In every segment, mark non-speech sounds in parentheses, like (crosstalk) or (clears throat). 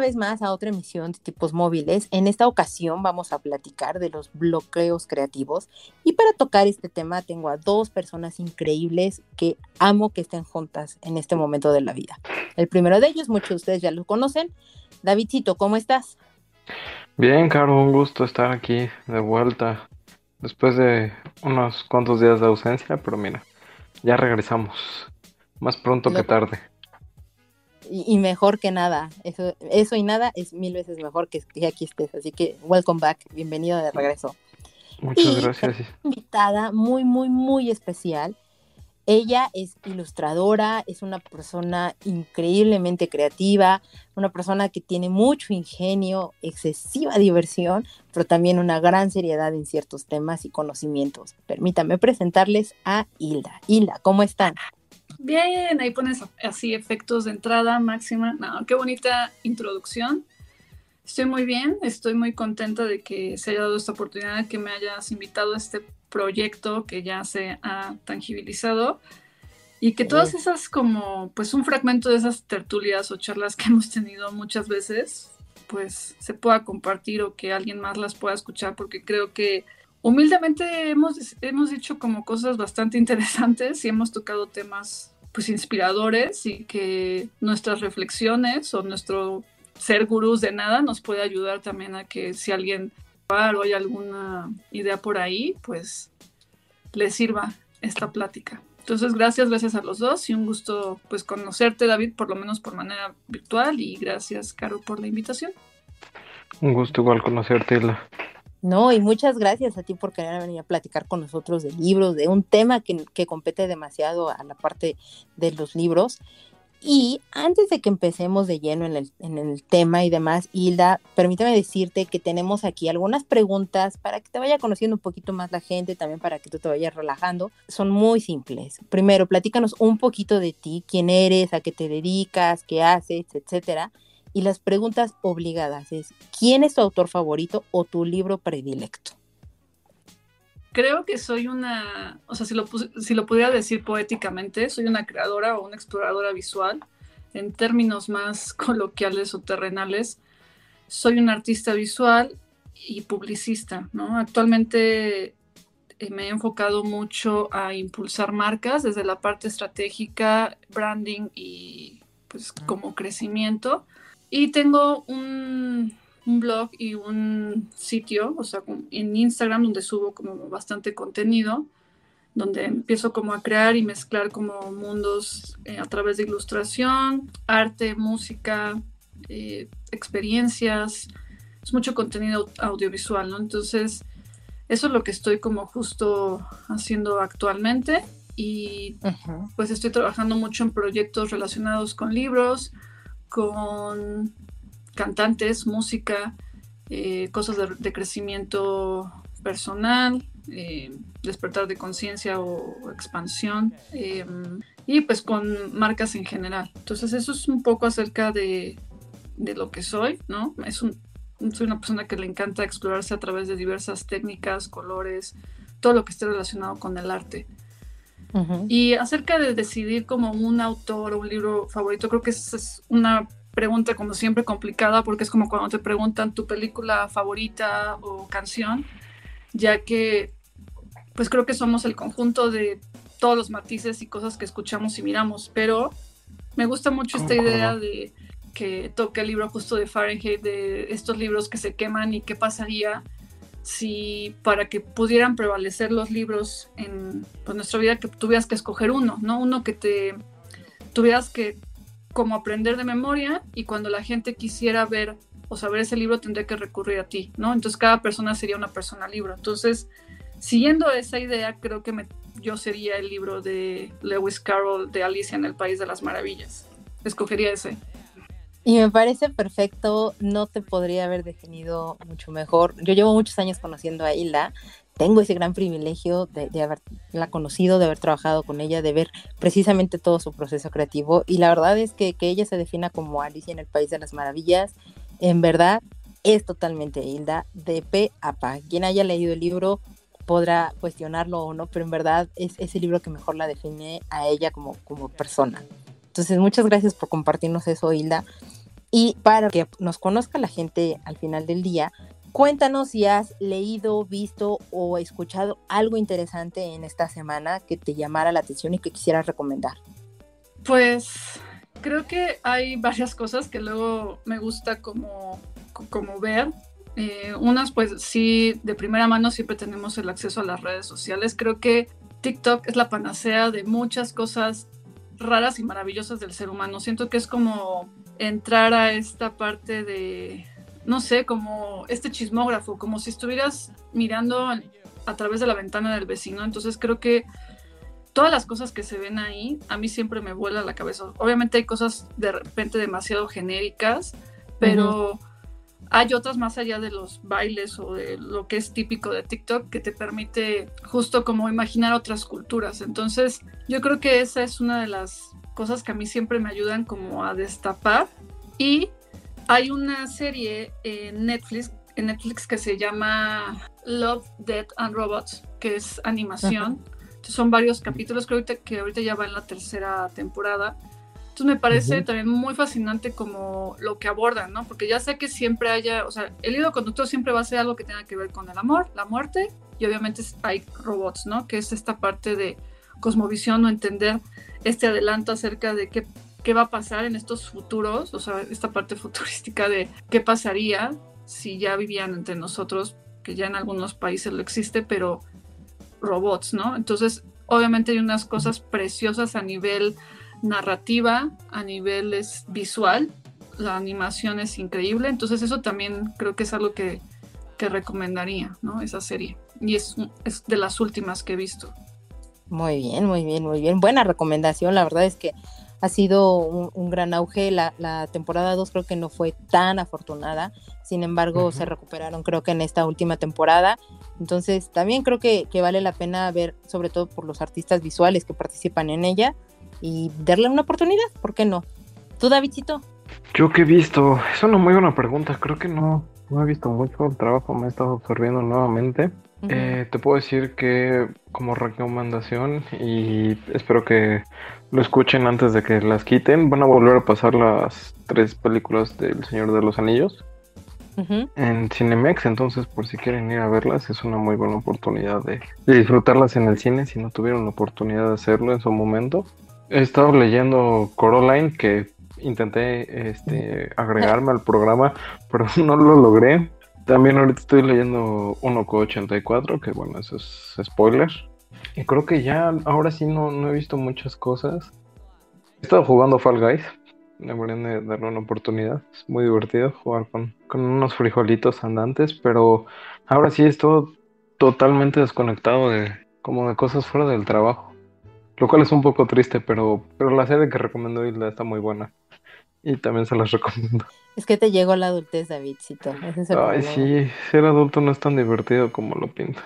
Una vez más a otra emisión de tipos móviles. En esta ocasión vamos a platicar de los bloqueos creativos y para tocar este tema tengo a dos personas increíbles que amo que estén juntas en este momento de la vida. El primero de ellos, muchos de ustedes ya lo conocen. Davidcito, ¿cómo estás? Bien, Caro, un gusto estar aquí de vuelta después de unos cuantos días de ausencia, pero mira, ya regresamos. Más pronto que tarde y, mejor que nada. Eso, eso y nada es mil veces mejor que, que aquí estés. Así que welcome back, bienvenido de regreso. Muchas gracias. Invitada muy, muy, muy especial. Ella es ilustradora, es una persona increíblemente creativa, una persona que tiene mucho ingenio, excesiva diversión, pero también una gran seriedad en ciertos temas y conocimientos. Permítame presentarles a Hilda. Hilda, ¿cómo están? Bien, ahí pones así efectos de entrada máxima. No, qué bonita introducción. Estoy muy bien, estoy muy contenta de que se haya dado esta oportunidad, que me hayas invitado a este proyecto que ya se ha tangibilizado y que todas esas como pues un fragmento de esas tertulias o charlas que (laughs) hemos tenido muchas veces pues se pueda compartir o que alguien más las pueda escuchar porque creo que humildemente hemos, hemos dicho como cosas bastante (laughs) interesantes y hemos tocado temas pues inspiradores y que nuestras reflexiones o nuestro ser gurús de nada nos puede ayudar también a que si alguien o hay alguna idea por ahí, pues le sirva esta plática. Entonces, gracias, gracias a los dos y un gusto pues conocerte, David, por lo menos por manera virtual y gracias, Caro, por la invitación. Un gusto igual conocerte, la no, y muchas gracias a ti por querer venir a platicar con nosotros de libros, de un tema que, compete demasiado a la parte de los libros. Y antes de que empecemos de lleno en el, en el tema y demás, Hilda, permítame decirte que tenemos aquí algunas preguntas para que te vaya conociendo un poquito más la gente, también para que tú te vayas relajando. Son muy simples. Primero, platícanos un poquito de ti, quién eres, a qué te dedicas, qué haces, etcétera y las preguntas obligadas es, ¿quién es tu autor favorito o tu libro predilecto? Creo que soy una, o sea, si lo, si lo pudiera decir poéticamente, soy una creadora o una exploradora visual. En términos más (laughs) coloquiales o terrenales, soy un artista visual y publicista, ¿no? Actualmente eh, me he enfocado mucho a impulsar marcas desde la parte estratégica, branding y pues como crecimiento y tengo un, blog y un sitio, o sea, en Instagram donde subo como bastante contenido, donde empiezo como a crear y mezclar como mundos eh, a través de ilustración, arte, música, eh, experiencias, es mucho contenido audiovisual, ¿no? Entonces, eso es lo que estoy como justo haciendo actualmente. Y pues estoy trabajando mucho en proyectos relacionados con libros, con cantantes, música, eh, cosas de, crecimiento personal, eh, despertar de conciencia o, expansión, eh, y pues con marcas en general. Entonces eso es un poco acerca de, lo que soy, ¿no? Es un, soy una persona que le encanta explorarse a través de diversas técnicas, colores, todo lo que esté relacionado con el arte. Y acerca de decidir como un autor o un libro favorito, creo que esa es una pregunta como siempre complicada porque es como cuando te preguntan tu película favorita o canción, ya que pues creo que somos el conjunto de todos los matices y cosas que escuchamos y miramos, pero me gusta mucho esta idea de que toque el libro justo de Fahrenheit, de estos libros que se queman y qué pasaría si para que pudieran prevalecer los libros en pues, nuestra vida que tuvieras que escoger uno, ¿no? Uno que te tuvieras que como aprender de memoria y cuando la gente quisiera ver o saber ese libro tendría que recurrir a ti, ¿no? Entonces cada persona sería una persona libro. Entonces, siguiendo esa idea, creo que yo sería el libro de Lewis Carroll de Alicia en el País de las Maravillas. Escogería ese. Y me parece perfecto, no te podría haber definido mucho mejor. Yo llevo muchos años conociendo a Hilda, tengo ese gran privilegio de, haberla conocido, de haber trabajado con ella, de ver precisamente todo su proceso creativo. Y la verdad es que, que ella se defina como Alicia en el País de las Maravillas, en verdad es totalmente Hilda, de pe a pa. Quien haya leído el libro podrá cuestionarlo o no, pero en verdad es ese libro que mejor la define a ella como, como persona. Entonces, muchas gracias por compartirnos eso, Hilda. Y para que nos conozca la gente al final del día, cuéntanos si has leído, visto o escuchado algo interesante en esta semana que te llamara la atención y que quisieras recomendar. Pues creo que hay varias cosas que luego me gusta como, como ver. Eh, unas, pues sí, de primera mano siempre tenemos el acceso a las redes sociales. Creo que TikTok es la panacea de muchas cosas raras y maravillosas del ser humano. Siento que es como entrar a esta parte de, no sé, como este chismógrafo, como si estuvieras mirando a través de la ventana del vecino. Entonces creo que todas las cosas que se ven ahí, a mí siempre me vuela la cabeza. Obviamente hay cosas de repente demasiado genéricas, pero hay otras más allá de los bailes o de lo que es típico de TikTok que te permite justo como imaginar otras culturas. Entonces, yo creo que esa es una de las cosas que a mí siempre me ayudan como a destapar. Y hay una serie en Netflix, en Netflix que se llama Love, Death and Robots, que es animación. son varios capítulos, creo que ahorita ya va en la tercera temporada me parece también muy fascinante como lo que abordan, ¿no? Porque ya sé que siempre haya, o sea, el hilo conductor siempre va a ser algo que tenga que ver con el amor, la muerte y obviamente hay robots, ¿no? Que es esta parte de cosmovisión o entender este adelanto acerca de qué, qué va a pasar en estos futuros, o sea, esta parte (laughs) futurística de qué pasaría si ya vivían entre nosotros, que ya en algunos países lo existe, pero robots, ¿no? Entonces, obviamente hay unas cosas preciosas a nivel narrativa, a nivel visual, la animación es increíble, entonces eso también creo que es algo que, recomendaría, ¿no? Esa serie. Y es, es de las últimas que he visto. Muy bien, muy bien, muy bien. Buena recomendación, la verdad es que ha sido un, gran auge. La, la temporada 2 creo que no fue tan afortunada, sin embargo se recuperaron creo que en esta última temporada. Entonces también creo que, que, vale la pena ver, sobre todo por los artistas visuales que participan en ella, y darle una oportunidad, ¿por qué no? ¿Tú, Davidcito? Yo que he visto, es una muy buena pregunta, creo que no, no he visto mucho, el trabajo me ha estado absorbiendo nuevamente. Eh, te puedo decir que como recomendación, y espero que lo escuchen antes de que las quiten, van a volver a pasar las tres películas del Señor de los Anillos en Cinemex, entonces por si quieren ir a verlas, es una muy buena oportunidad de, de disfrutarlas en el cine si no tuvieron la oportunidad de hacerlo en su momento. He estado leyendo Coraline, que intenté este, agregarme al programa, pero (laughs) no lo logré. También ahorita estoy leyendo 1K84, que bueno, eso es spoiler. Y creo que ya, ahora sí no, no he visto muchas cosas. He estado jugando Fall Guys. Deberían darle una oportunidad. Es muy divertido jugar con, con unos frijolitos andantes, pero ahora sí estoy totalmente desconectado de como de cosas fuera del trabajo. Lo cual es un poco triste, pero, pero la serie que recomendó Hilda está muy buena. Y también se las (laughs) recomiendo. Es que te llegó la adultez, Davidcito. Ay, sí, ser adulto no es tan divertido como lo pinta.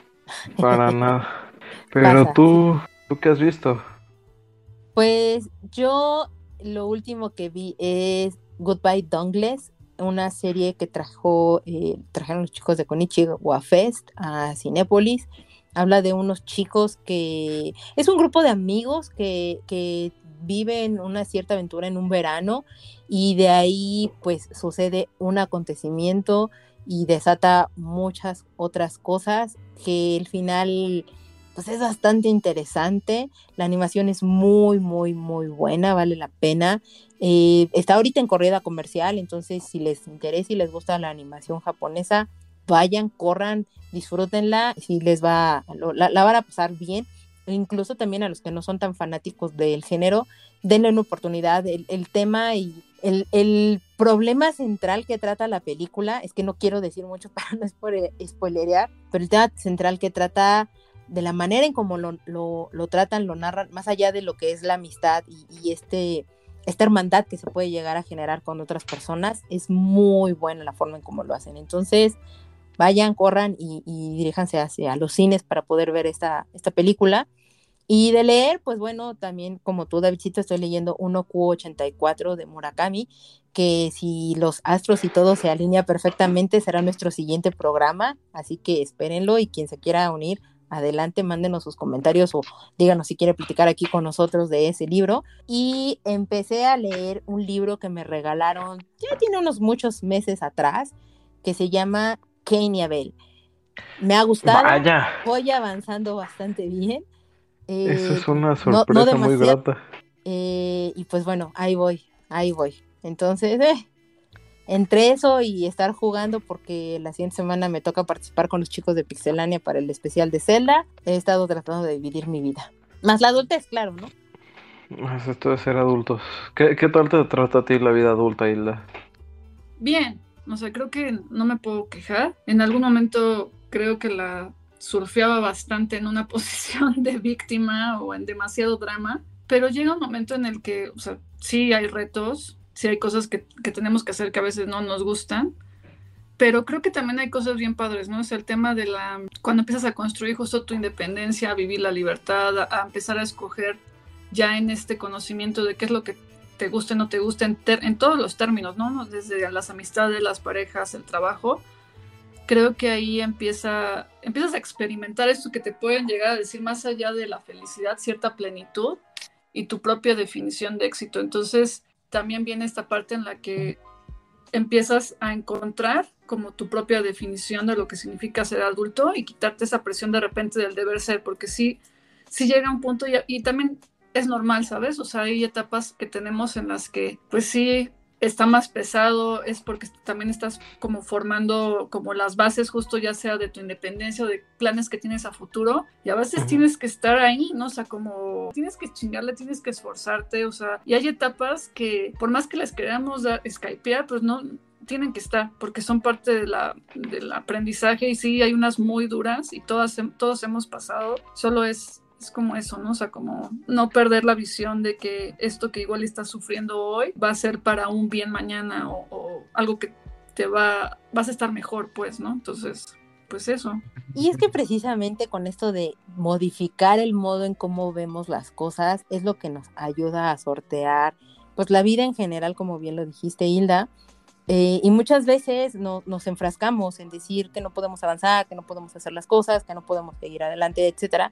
Para (laughs) nada. Pero tú, ¿tú qué has visto? Pues yo lo último que vi es Goodbye Dongles, una serie que trajo, eh, trajeron los chicos de Konichiwa Fest a Cinépolis habla de unos chicos que es un grupo de amigos que, que viven una cierta aventura en un verano y de ahí pues sucede un acontecimiento y desata muchas otras cosas que el final pues es bastante interesante, la animación es muy muy muy buena, vale la pena, eh, está ahorita en corrida comercial, entonces si les interesa y les gusta la animación japonesa, vayan, corran, disfrútenla, si les va, la, van a pasar bien. E incluso también a los que no son tan fanáticos del género, denle una oportunidad. El, tema y el, problema central que trata la película, es que no quiero decir mucho (laughs) para no spoilerear, pero el tema central que trata de la manera en cómo lo, lo, tratan, lo narran, más allá de lo que es la amistad y, y este esta hermandad que se puede llegar a generar con otras personas, es muy buena la forma en cómo lo hacen. Entonces, vayan, corran y, diríjanse hacia los cines para poder ver esta, esta película. Y de leer, pues bueno, también como tú, Davidcito, estoy leyendo 1Q84 de Murakami, que si los astros y todo se alinea perfectamente, será nuestro siguiente programa, así que espérenlo y quien se quiera unir, adelante, mándenos sus comentarios o díganos si quiere platicar aquí con nosotros de ese libro. Y empecé a leer un libro que me regalaron, ya tiene unos muchos meses atrás, que se llama Kane y Abel. Me ha gustado, voy avanzando bastante bien eso es eh, una sorpresa muy grata. Eh, y pues bueno, ahí voy, ahí voy. Entonces, eh, entre eso y estar jugando, porque la siguiente semana me toca participar con los chicos de Pixelania para el especial de Zelda, he estado tratando de dividir mi vida. Más la adultez, claro, ¿no? Más esto de ser adultos. ¿Qué, ¿Qué, tal te trata a ti la vida adulta, Hilda? Bien, no sé, creo que no me puedo quejar. En algún momento creo que la surfeaba bastante en una (laughs) posición de víctima o en demasiado drama, pero llega un momento en el que, o sea, sí hay retos, sí hay cosas que, que tenemos que hacer que a veces no nos gustan, pero creo que también hay cosas bien padres, ¿no? Es el tema de la, cuando empiezas a construir justo tu independencia, a vivir la libertad, a, empezar a escoger ya en este conocimiento de qué es lo que te gusta y no te gusta en, en todos los términos, ¿no? Desde las amistades, las parejas, el trabajo, creo que ahí empieza, empiezas a experimentar esto que te pueden llegar a decir más allá de la felicidad, cierta plenitud y tu propia definición de éxito. Entonces, también viene esta parte en la que empiezas a encontrar como tu propia definición de lo que significa ser adulto y quitarte esa presión de repente del deber ser, porque sí, sí llega un punto y, y también es normal, ¿sabes? O sea, hay etapas que tenemos en las que, pues sí, está más pesado es porque también estás como formando como las bases justo ya sea de tu independencia o de planes que tienes a futuro y a veces tienes que estar ahí, ¿no? O sea, como tienes que chingarle, tienes que esforzarte, o sea, y hay etapas que por más que les queramos dar, skypear, pues no, tienen que estar porque son parte de la, del aprendizaje y sí hay unas muy duras y todas todos hemos pasado solo es es como eso, ¿no? O sea, como no perder la visión de que esto que igual estás sufriendo hoy va a ser para un bien mañana o, algo que te va, vas a estar mejor, pues, ¿no? Entonces, pues eso. Y es que precisamente con esto de modificar el modo en cómo vemos las cosas es lo que nos ayuda a sortear, pues la vida en general, como bien lo dijiste, Hilda. Eh, y muchas veces no, nos enfrascamos en decir que no podemos avanzar, que no podemos hacer las cosas, que no podemos seguir adelante, etcétera.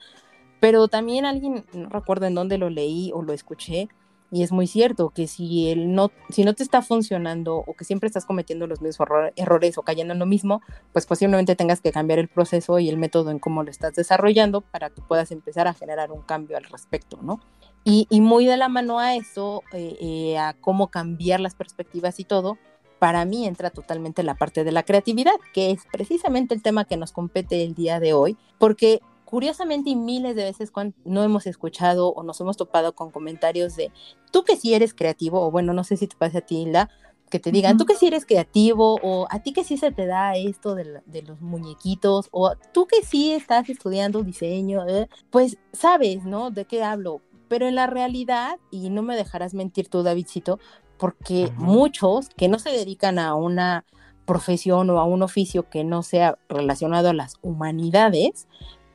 Pero también alguien, no recuerdo en dónde lo leí o lo escuché, y es muy cierto que si, el no, si no te está funcionando o que siempre estás cometiendo los mismos errores o cayendo en lo mismo, pues posiblemente tengas que cambiar el proceso y el método en cómo lo estás desarrollando para que puedas empezar a generar un cambio al respecto, ¿no? Y, y muy de la mano a eso, eh, eh, a cómo cambiar las perspectivas y todo, para mí entra totalmente la parte de la creatividad, que es precisamente el tema que nos compete el día de hoy, porque curiosamente y miles de veces cuando no hemos escuchado o nos hemos topado con comentarios de tú que sí eres creativo, o bueno, no sé si te pasa a ti, Hilda, que te digan, tú que sí eres creativo, o a ti que sí se te da esto de, los muñequitos, o tú que sí estás estudiando diseño, eh, pues sabes, ¿no? De qué hablo. Pero en la realidad, y no me dejarás mentir tú, Davidcito, porque muchos que no se dedican a una profesión o a un oficio que no sea relacionado a las humanidades,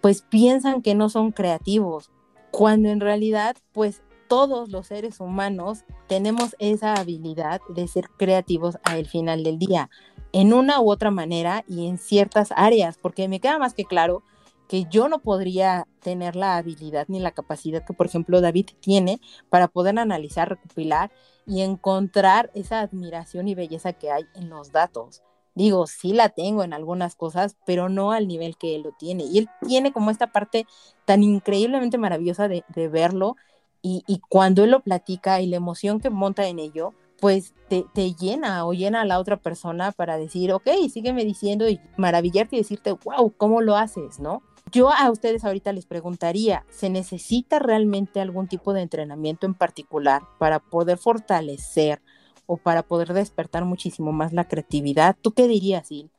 pues piensan que no son creativos, cuando en realidad pues todos los seres humanos tenemos esa habilidad de ser creativos al final del día, en una u otra manera y en ciertas áreas, porque me queda más que claro que yo no podría tener la habilidad ni la capacidad que, por ejemplo, David tiene para poder analizar, recopilar y encontrar esa admiración y belleza que hay en los datos digo, sí la tengo en algunas cosas, pero no al nivel que él lo tiene. Y él tiene como esta parte tan increíblemente maravillosa de, verlo y, cuando él lo platica y la emoción que monta en ello, pues te, te, llena o llena a la otra persona para decir, ok, sígueme diciendo y maravillarte y decirte, wow, ¿cómo lo haces? ¿No? Yo a ustedes ahorita les preguntaría, ¿se necesita realmente algún tipo de entrenamiento en particular para poder fortalecer o para poder despertar muchísimo más la creatividad. ¿Tú qué dirías, Il?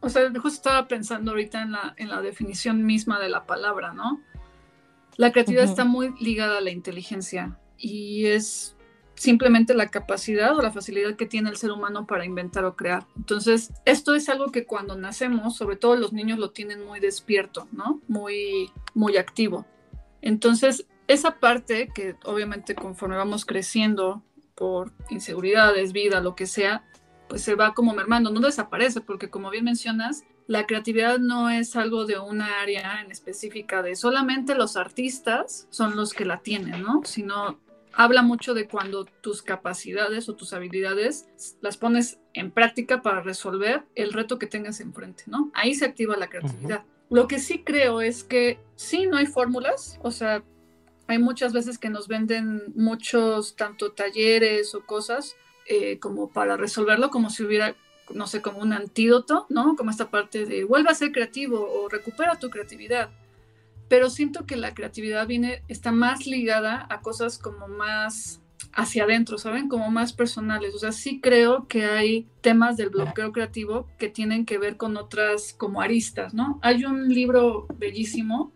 O sea, justo estaba pensando ahorita en la, en la definición misma de la palabra, ¿no? La creatividad está muy ligada a la inteligencia y es simplemente la capacidad o la facilidad que tiene el ser humano para inventar o crear. Entonces, esto es algo que cuando nacemos, sobre todo los niños lo tienen muy despierto, ¿no? Muy, muy activo. Entonces, esa parte que obviamente conforme vamos creciendo por inseguridades, vida, lo que sea, pues se va como mermando, no desaparece, porque como bien mencionas, la creatividad no es algo de una área en específica de solamente los artistas son los que la tienen, ¿no? Sino habla mucho de cuando tus capacidades o tus habilidades las pones en práctica para resolver el reto que tengas enfrente, ¿no? Ahí se activa la creatividad. Lo que sí creo es que sí, no hay fórmulas, o sea, hay muchas veces que nos venden muchos, tanto talleres o cosas, eh, como para resolverlo, como si hubiera, no sé, como un antídoto, ¿no? Como esta parte de vuelva a ser creativo o recupera tu creatividad pero siento que la creatividad viene, está más ligada a cosas como más hacia adentro, ¿saben? Como más personales. O sea, sí creo que hay temas del bloqueo creativo que tienen que ver con otras como aristas, ¿no? Hay un libro bellísimo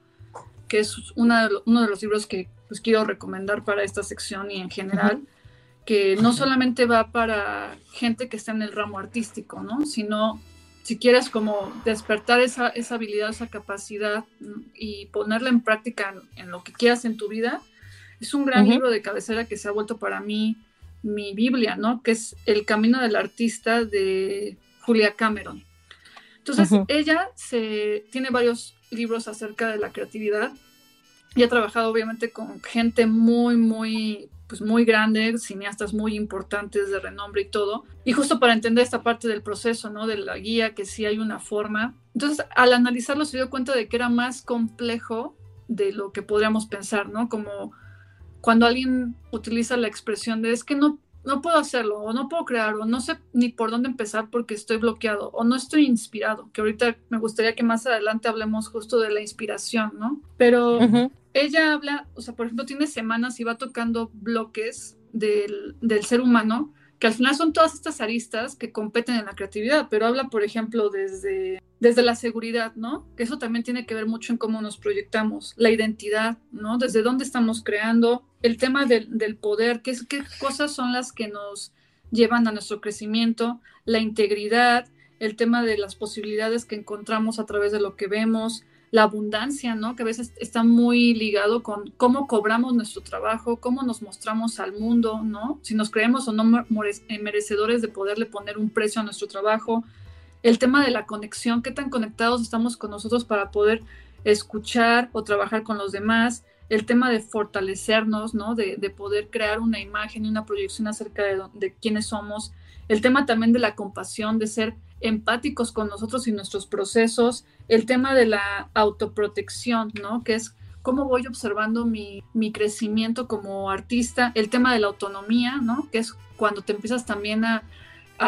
que es uno de los libros que pues, quiero recomendar para esta sección y en general, que no solamente va para gente que está en el ramo artístico, ¿no? Sino si quieres como despertar esa, esa habilidad, esa capacidad y ponerla en práctica en, lo que quieras en tu vida, es un gran libro de cabecera que se ha vuelto para mí mi Biblia, ¿no? Que es El Camino del Artista de Julia Cameron. Entonces, ella se, tiene varios libros acerca de la creatividad y ha trabajado obviamente con gente muy, muy pues muy grande, cineastas muy importantes de renombre y todo. Y justo para entender esta parte del proceso, ¿no? De la guía, que sí hay una forma. Entonces, al analizarlo se dio cuenta de que era más complejo de lo que podríamos pensar, ¿no? Como cuando alguien utiliza la expresión de es que no, no puedo hacerlo, o no puedo crear, o no sé ni por dónde empezar porque estoy bloqueado, o no estoy inspirado, que ahorita me gustaría que más adelante hablemos justo de la inspiración, ¿no? Pero ella habla, o sea, por ejemplo, tiene semanas y va tocando bloques del, ser humano, que al final son todas estas aristas que competen en la creatividad, pero habla, por ejemplo, desde, desde la seguridad, ¿no? Que eso también tiene que ver mucho en cómo nos proyectamos, la identidad, ¿no? Desde dónde estamos creando, el tema del, poder, qué, qué cosas son las que nos llevan a nuestro crecimiento, la integridad, el tema de las posibilidades que encontramos a través de lo que vemos, la abundancia, ¿no? Que a veces está muy ligado con cómo cobramos nuestro trabajo, cómo nos mostramos al mundo, ¿no? Si nos creemos o no eh, merecedores de poderle poner un precio a nuestro trabajo. El tema de la conexión, qué tan conectados estamos con nosotros para poder escuchar o trabajar con los demás. El tema de fortalecernos, ¿no? De, poder crear una imagen y una proyección acerca de, de quiénes somos. El tema también de la compasión, de ser empáticos con nosotros y nuestros procesos, el tema de la autoprotección, ¿no? Que es cómo voy observando mi, crecimiento como artista, el tema de la autonomía, ¿no? Que es cuando te empiezas también a,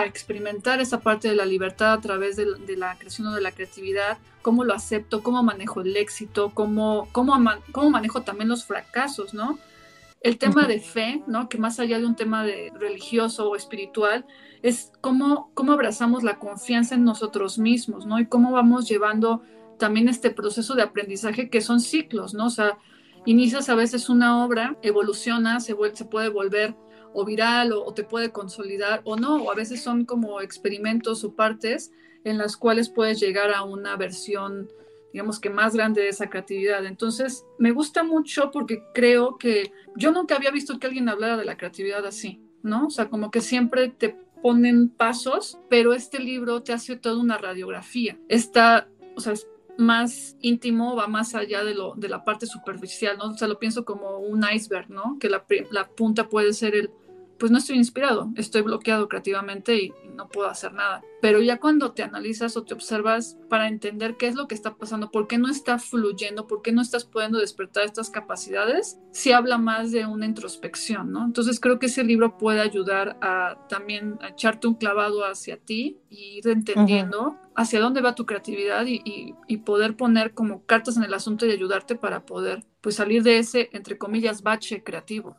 experimentar esa parte de la libertad a través de, la creación o de la creatividad, cómo lo acepto, cómo manejo el éxito, cómo, cómo, cómo manejo también los fracasos, ¿no? El tema de fe, ¿no? Que más allá de un tema de religioso o espiritual, es cómo, cómo abrazamos la confianza en nosotros mismos, ¿no? Y cómo vamos llevando también este proceso de aprendizaje que son ciclos, ¿no? O sea, inicias a veces una obra, evoluciona, se, se puede volver o viral o, te puede consolidar o no, o a veces son como experimentos o partes en las cuales puedes llegar a una versión, digamos que más grande de esa creatividad. Entonces, me gusta mucho porque creo que yo nunca había visto que alguien hablara de la creatividad así, ¿no? O sea, como que siempre te ponen pasos, pero este libro te hace toda una radiografía. Está, o sea, es más íntimo, va más allá de, lo, de la parte superficial, ¿no? O sea, lo pienso como un iceberg, ¿no? Que la, la punta puede ser el, pues no estoy inspirado, estoy bloqueado creativamente y no puedo hacer nada. Pero ya cuando te analizas o te observas para entender qué es lo que está pasando, por qué no está fluyendo, por qué no estás pudiendo despertar estas capacidades, sí habla más de una introspección, ¿no? Entonces creo que ese libro puede ayudar a también echarte un clavado hacia ti y ir entendiendo hacia dónde va tu creatividad y, y, poder poner como cartas en el asunto y ayudarte para poder pues salir de ese, entre comillas, bache creativo.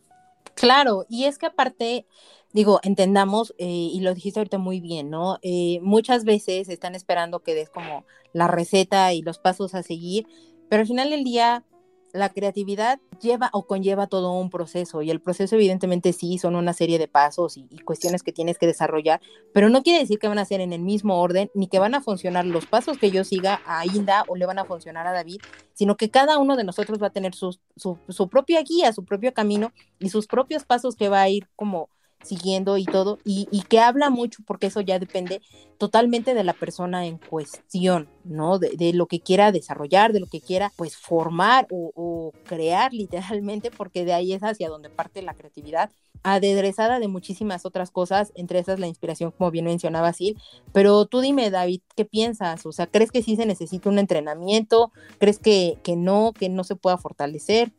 Claro, y es que aparte, digo, entendamos, eh, y lo dijiste ahorita muy bien, ¿no? Eh, muchas veces están esperando que des como la receta y los pasos a seguir, pero al final del día, la creatividad lleva o conlleva todo un proceso y el proceso evidentemente sí son una serie de pasos y, cuestiones que tienes que desarrollar, pero no quiere decir que van a ser en el mismo orden ni que van a funcionar los pasos que yo siga a Inda o le van a funcionar a David, sino que cada uno de nosotros va a tener su, su, su propia guía, su propio camino y sus propios pasos que va a ir como siguiendo y todo, y, que habla mucho, porque eso ya depende totalmente de la persona en cuestión, ¿no? De, lo que quiera desarrollar, de lo que quiera, pues, formar o, crear literalmente, porque de ahí es hacia donde parte la creatividad, aderezada de muchísimas otras cosas, entre esas la inspiración, como bien mencionaba Sil, pero tú dime, David, ¿qué piensas? O sea, ¿crees que sí se necesita un entrenamiento? ¿Crees que, que no, que no se pueda fortalecer?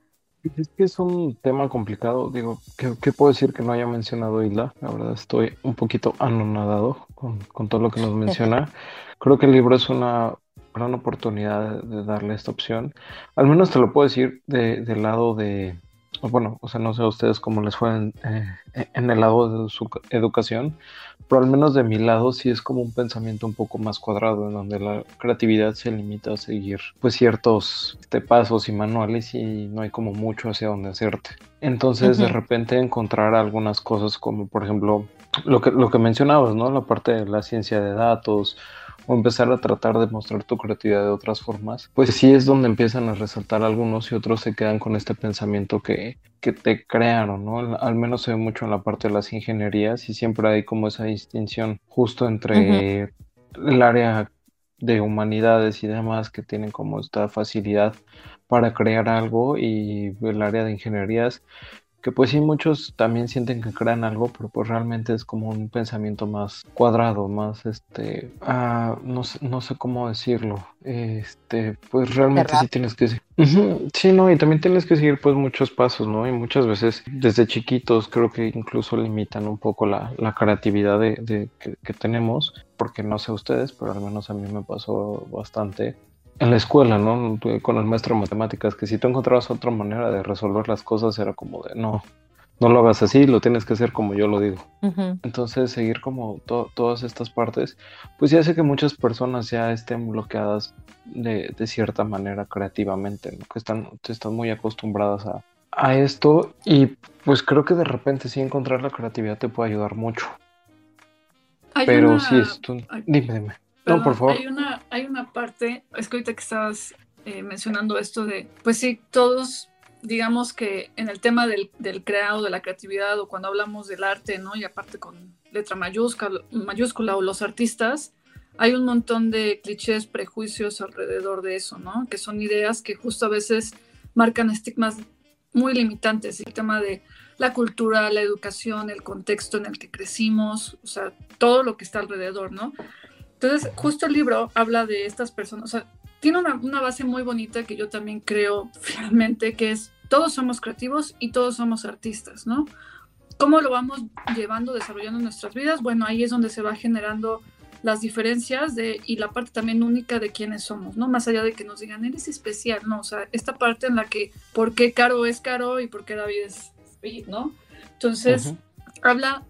Es que es un tema complicado. Digo, ¿qué, puedo decir que no haya mencionado Isla? La verdad estoy un poquito anonadado con, todo lo que nos menciona. (laughs) Creo que el libro es una gran oportunidad de, darle esta opción. Al menos te lo puedo decir del lado de, bueno, o sea, no sé a ustedes cómo les fue en, eh, en, el lado de su educación, pero al menos de mi lado sí es como un pensamiento un poco más cuadrado, en donde la creatividad se limita a seguir pues ciertos este, pasos y manuales y no hay como mucho hacia dónde hacerte. Entonces de repente encontrar algunas cosas como por ejemplo lo que, lo que mencionabas, ¿no? La parte de la ciencia de datos o empezar a tratar de mostrar tu creatividad de otras formas, pues sí es donde empiezan a resaltar algunos y otros se quedan con este pensamiento que, que te crearon, ¿no? Al menos se ve mucho en la parte de las ingenierías y siempre hay como esa distinción justo entre el área de humanidades y demás que tienen como esta facilidad para crear algo y el área de ingenierías que pues sí muchos también sienten que crean algo, pero pues realmente es como un pensamiento más cuadrado, más este, ah, no, sé, no sé cómo decirlo, este, pues realmente sí tienes que sí, no, y también tienes que seguir pues muchos pasos, ¿no? Y muchas veces desde chiquitos creo que incluso limitan un poco la, creatividad de, que tenemos, porque no sé ustedes, pero al menos a mí me pasó bastante en la escuela, ¿no? Con el maestro de matemáticas, que si tú encontrabas otra manera de resolver las cosas era como de, no, no lo hagas así, lo tienes que hacer como yo lo digo. Entonces, seguir como todas estas partes, pues ya hace que muchas personas ya estén bloqueadas de, cierta manera creativamente, ¿no? que están, están muy acostumbradas a, a esto y pues creo que de repente sí encontrar la creatividad te puede ayudar mucho. Pero sí, esto... dime, dime. No, por favor. Hay una, hay una parte, es que ahorita que estabas eh, mencionando esto de, pues sí, todos, digamos que en el tema del, del creado, de la creatividad, o cuando hablamos del arte, ¿no? Y aparte con letra mayúscula, mayúscula o los artistas, hay un montón de clichés, prejuicios alrededor de eso, ¿no? Que son ideas que justo a veces marcan estigmas muy limitantes. El tema de la cultura, la educación, el contexto en el que crecimos, o sea, todo lo que está alrededor, ¿no? Entonces, justo el libro habla de estas personas, o sea, tiene una, base muy bonita que yo también creo realmente que es todos somos creativos y todos somos artistas, ¿no? ¿Cómo lo vamos llevando, desarrollando nuestras vidas? Bueno, ahí es donde se va generando las diferencias de, y la parte también única de quiénes somos, ¿no? Más allá de que nos digan, eres especial, ¿no? O sea, esta parte en la que, ¿por qué Caro es Caro y por qué David es David, ¿no? Entonces, habla,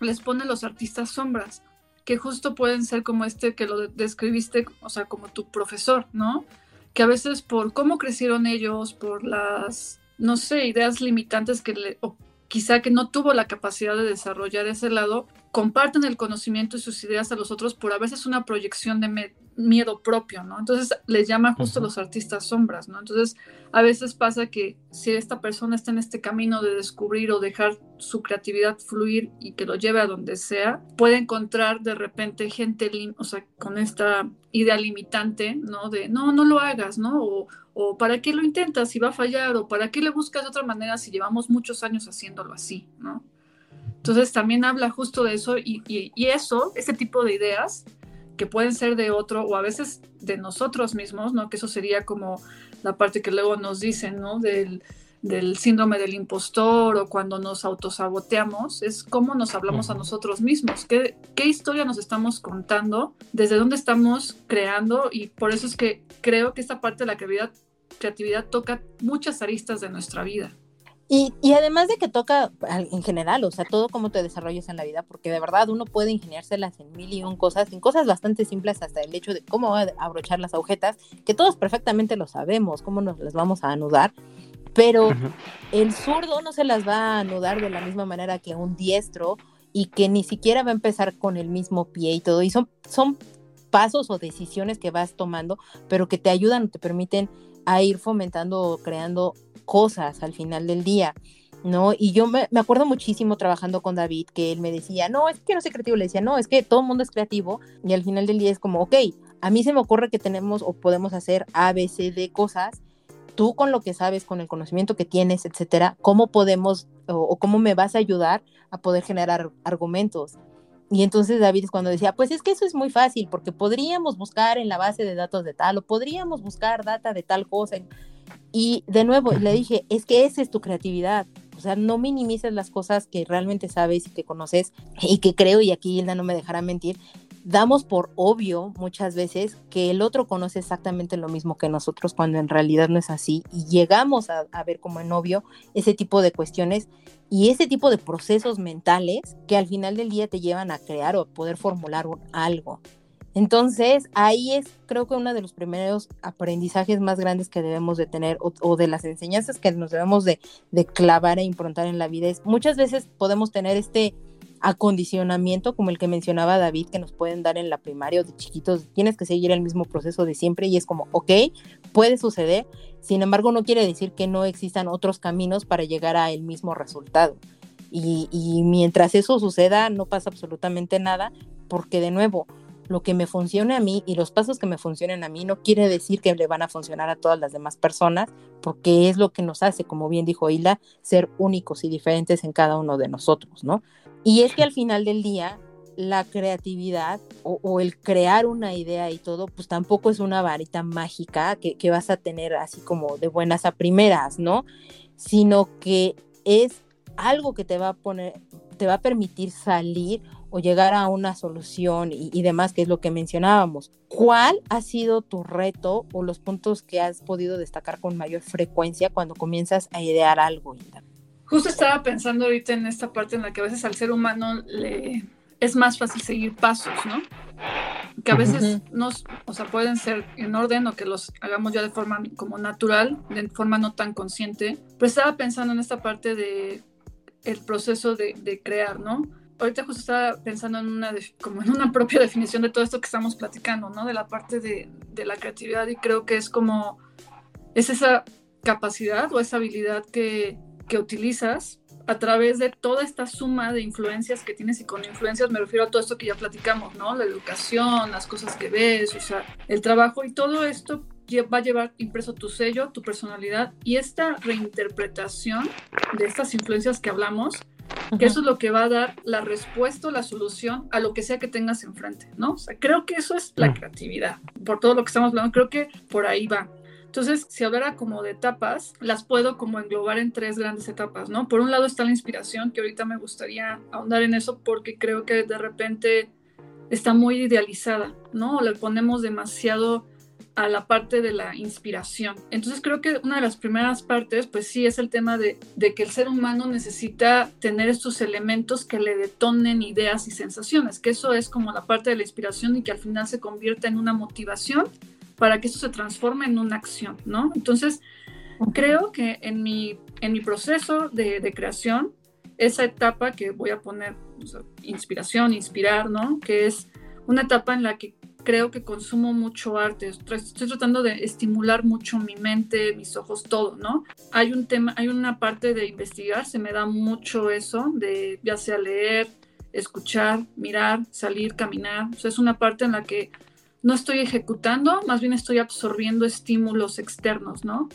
les pone los artistas sombras que justo pueden ser como este que lo describiste, o sea, como tu profesor, ¿no? Que a veces por cómo crecieron ellos, por las, no sé, ideas limitantes que le, o quizá que no tuvo la capacidad de desarrollar ese lado, comparten el conocimiento y sus ideas a los otros por a veces una proyección de miedo propio, ¿no? Entonces les llama justo los artistas sombras, ¿no? Entonces a veces pasa que si esta persona está en este camino de descubrir o dejar su creatividad fluir y que lo lleve a donde sea, puede encontrar de repente gente, o sea, con esta idea limitante, ¿no? De no, no lo hagas, ¿no? O, o para qué lo intentas si va a fallar, o para qué le buscas de otra manera si llevamos muchos años haciéndolo así, ¿no? Entonces también habla justo de eso y, eso, ese tipo de ideas que pueden ser de otro o a veces de nosotros mismos, ¿no? Que eso sería como la parte que luego nos dicen, ¿no? Del, síndrome del impostor o cuando nos autosaboteamos, es cómo nos hablamos a nosotros mismos, ¿Qué, qué historia nos estamos contando, desde dónde estamos creando y por eso es que creo que esta parte de la creatividad, creatividad toca muchas aristas de nuestra vida. Y, y, además de que toca en general, o sea, todo cómo te desarrollas en la vida, porque de verdad uno puede ingeniárselas en mil y un cosas, en cosas bastante simples, hasta el hecho de cómo abrochar las agujetas, que todos perfectamente lo sabemos, cómo nos las vamos a anudar, pero el zurdo no se las va a anudar de la misma manera que un diestro y que ni siquiera va a empezar con el mismo pie y todo. Y son, son pasos o decisiones que vas tomando, pero que te ayudan o te permiten a ir fomentando o creando cosas al final del día. ¿no? Y yo me, me, acuerdo muchísimo trabajando con David, que él me decía, no, es que no soy creativo, le decía, no, es que todo el mundo es creativo, y al final del día es como, ok, a mí se me ocurre que tenemos o podemos hacer A, B, C, D cosas, tú con lo que sabes, con el conocimiento que tienes, etcétera, cómo podemos o, cómo me vas a ayudar a poder generar argumentos. Y entonces David es cuando decía, pues es que eso es muy fácil, porque podríamos buscar en la base de datos de tal, o podríamos buscar data de tal cosa. Y de nuevo, le dije, es que esa es tu creatividad. O sea, no minimices las cosas que realmente sabes y que conoces y que creo, y aquí Hilda no me dejará mentir, damos por obvio muchas veces que el otro conoce exactamente lo mismo que nosotros cuando en realidad no es así y llegamos a, ver como en obvio ese tipo de cuestiones y ese tipo de procesos mentales que al final del día te llevan a crear o poder formular algo. Entonces, ahí es creo que uno de los primeros aprendizajes más grandes que debemos de tener o, de las enseñanzas que nos debemos de, clavar e improntar en la vida es muchas veces podemos tener este acondicionamiento como el que mencionaba David que nos pueden dar en la primaria o de chiquitos, tienes que seguir el mismo proceso de siempre y es como, ok, puede suceder, sin embargo no quiere decir que no existan otros caminos para llegar a el mismo resultado. Y mientras eso suceda no pasa absolutamente nada porque de nuevo, lo que me funcione a mí y los pasos que me funcionen a mí no quiere decir que le van a funcionar a todas las demás personas, porque es lo que nos hace, como bien dijo Hilda, ser únicos y diferentes en cada uno de nosotros, ¿no? Y es que al final del día, la creatividad o, el crear una idea y todo, pues tampoco es una varita mágica que, que, vas a tener así como de buenas a primeras, ¿no? Sino que es algo que te va a poner, te va a permitir salir o llegar a una solución y, y, demás, que es lo que mencionábamos. ¿Cuál ha sido tu reto o los puntos que has podido destacar con mayor frecuencia cuando comienzas a idear algo? Justo estaba pensando ahorita en esta parte en la que a veces al ser humano le es más fácil seguir pasos, ¿no? Que a veces nos, o sea, pueden ser en orden o que los hagamos ya de forma como natural, de forma no tan consciente. Pero estaba pensando en esta parte de el proceso de, de crear, ¿no? Ahorita justo estaba pensando en una, como en una propia (laughs) definición de todo esto que estamos platicando, ¿no? De la parte de, de la creatividad y creo que es como, es esa capacidad o esa habilidad que que utilizas a través de toda esta suma de influencias que tienes y con influencias me refiero a todo esto que ya platicamos, ¿no? La educación, las cosas que ves, o sea, el trabajo y todo esto va a llevar impreso tu sello, tu personalidad y esta reinterpretación de estas influencias que hablamos, que eso es lo que va a dar la respuesta, la solución a lo que sea que tengas enfrente, ¿no? O sea, creo que eso es la mm. creatividad. Por todo lo que estamos hablando, creo que por ahí va. Entonces, si hablara como de etapas, las puedo como englobar en tres grandes etapas, ¿no? Por un lado está la inspiración, que ahorita me gustaría ahondar en eso porque creo que de repente está muy idealizada, ¿no? Le ponemos demasiado a la parte de la inspiración. Entonces creo que una de las primeras partes, pues sí, es el tema de, de, que el ser humano necesita tener estos elementos que le detonen ideas y sensaciones, que eso es como la parte de la inspiración y que al final se convierta en una motivación para que eso se transforme en una acción, ¿no? Entonces, creo que en mi, en mi proceso de, de creación, esa etapa que voy a poner, inspiración, inspirar, ¿no? Que es una etapa en la que creo que consumo mucho arte, estoy, tratando de estimular mucho mi mente, mis ojos, todo, ¿no? Hay un tema, hay una parte de investigar, se me da mucho eso, de ya sea leer, escuchar, mirar, salir, caminar, o sea, es una parte en la que no estoy ejecutando, más bien estoy absorbiendo estímulos externos, ¿no?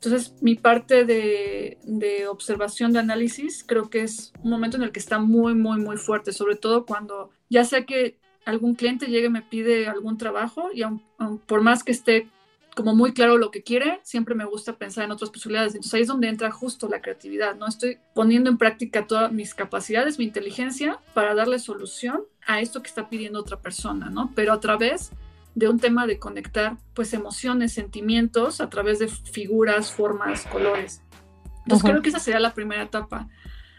Entonces, mi parte de, observación, de análisis, creo que es un momento en el que está muy, muy, muy fuerte, sobre todo cuando ya sea que algún cliente llegue y me pide algún trabajo y por más que esté como muy claro lo que quiere, siempre me gusta pensar en otras posibilidades. Entonces ahí es donde entra justo la creatividad, ¿no? Estoy poniendo en práctica todas mis capacidades, mi inteligencia para darle solución a esto que está pidiendo otra persona, ¿no? Pero a través de un tema de conectar pues emociones, sentimientos a través de figuras, formas, colores. Entonces creo que esa sería la primera etapa.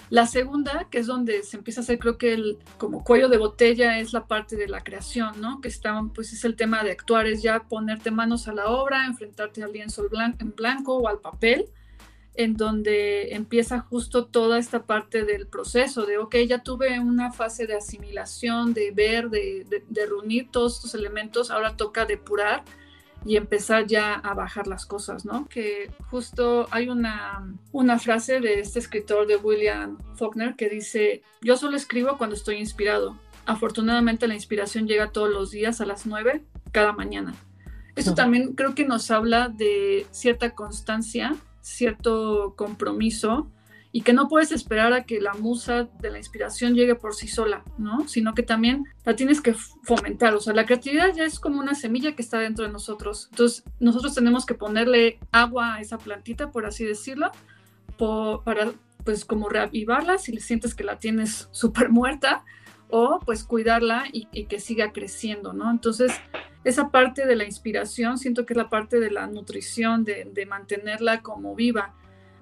La segunda, que es donde se empieza a hacer, creo que el como cuello de botella es la parte de la creación, ¿no? Que está, pues es el tema de actuar, es ya ponerte manos a la obra, enfrentarte al lienzo en blanco o al papel, en donde empieza justo toda esta parte del proceso de, ok, ya tuve una fase de asimilación, de ver, de, de reunir todos estos elementos, ahora toca depurar y empezar ya a bajar las cosas, ¿no? Que justo hay una, una frase de este escritor de William Faulkner que dice, yo solo escribo cuando estoy inspirado. Afortunadamente la inspiración llega todos los días a las 9 cada mañana. Esto también creo que nos habla de cierta constancia, cierto compromiso y que no puedes esperar a que la musa de la inspiración llegue por sí sola, ¿no? Sino que también la tienes que fomentar, o sea, la creatividad ya es como una semilla que está dentro de nosotros, entonces nosotros tenemos que ponerle agua a esa plantita, por así decirlo, para pues como reavivarla si le sientes que la tienes súper muerta o pues cuidarla y, que siga creciendo, ¿no? Entonces, esa parte de la inspiración siento que es la parte de la nutrición, de, de mantenerla como viva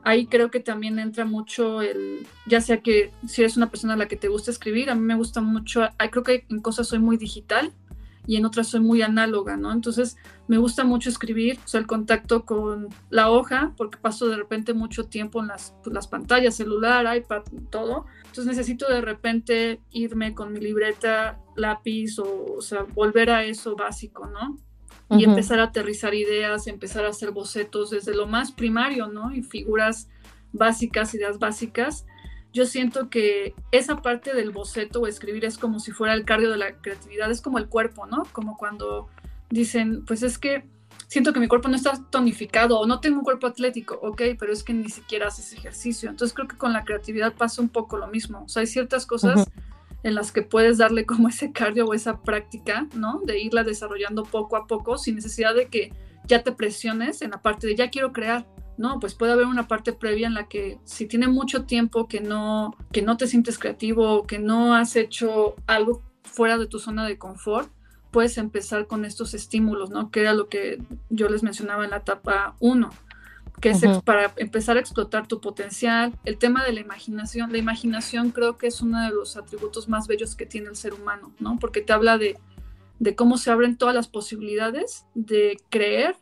ahí creo que también entra mucho el, ya sea que si eres una persona a la que te gusta escribir, a mí me gusta mucho, creo que en cosas soy muy digital y en otras soy muy análoga, ¿no? Entonces me gusta mucho escribir, o sea, el contacto con la hoja, porque paso de repente mucho tiempo en las, pues, las pantallas, celular, iPad, todo. Entonces necesito de repente irme con mi libreta, lápiz, o, o sea, volver a eso básico, ¿no? Y empezar a aterrizar ideas, empezar a hacer bocetos desde lo más primario, ¿no? Y figuras básicas, ideas básicas. Yo siento que esa parte del boceto o escribir es como si fuera el cardio de la creatividad, es como el cuerpo, ¿no? Como cuando dicen, pues es que siento que mi cuerpo no está tonificado o no tengo un cuerpo atlético, ok, pero es que ni siquiera haces ejercicio. Entonces creo que con la creatividad pasa un poco lo mismo. O sea, hay ciertas cosas en las que puedes darle como ese cardio o esa práctica, ¿no? De irla desarrollando poco a poco sin necesidad de que ya te presiones en la parte de ya quiero crear. No, pues puede haber una parte previa en la que si tiene mucho tiempo que no, que no te sientes creativo, que no has hecho algo fuera de tu zona de confort, puedes empezar con estos estímulos, ¿no? Que era lo que yo les mencionaba en la etapa 1 que es para empezar a explotar tu potencial. El tema de la imaginación, la imaginación creo que es uno de los atributos más bellos que tiene el ser humano, ¿no? Porque te habla de, de cómo se abren todas las posibilidades de creer,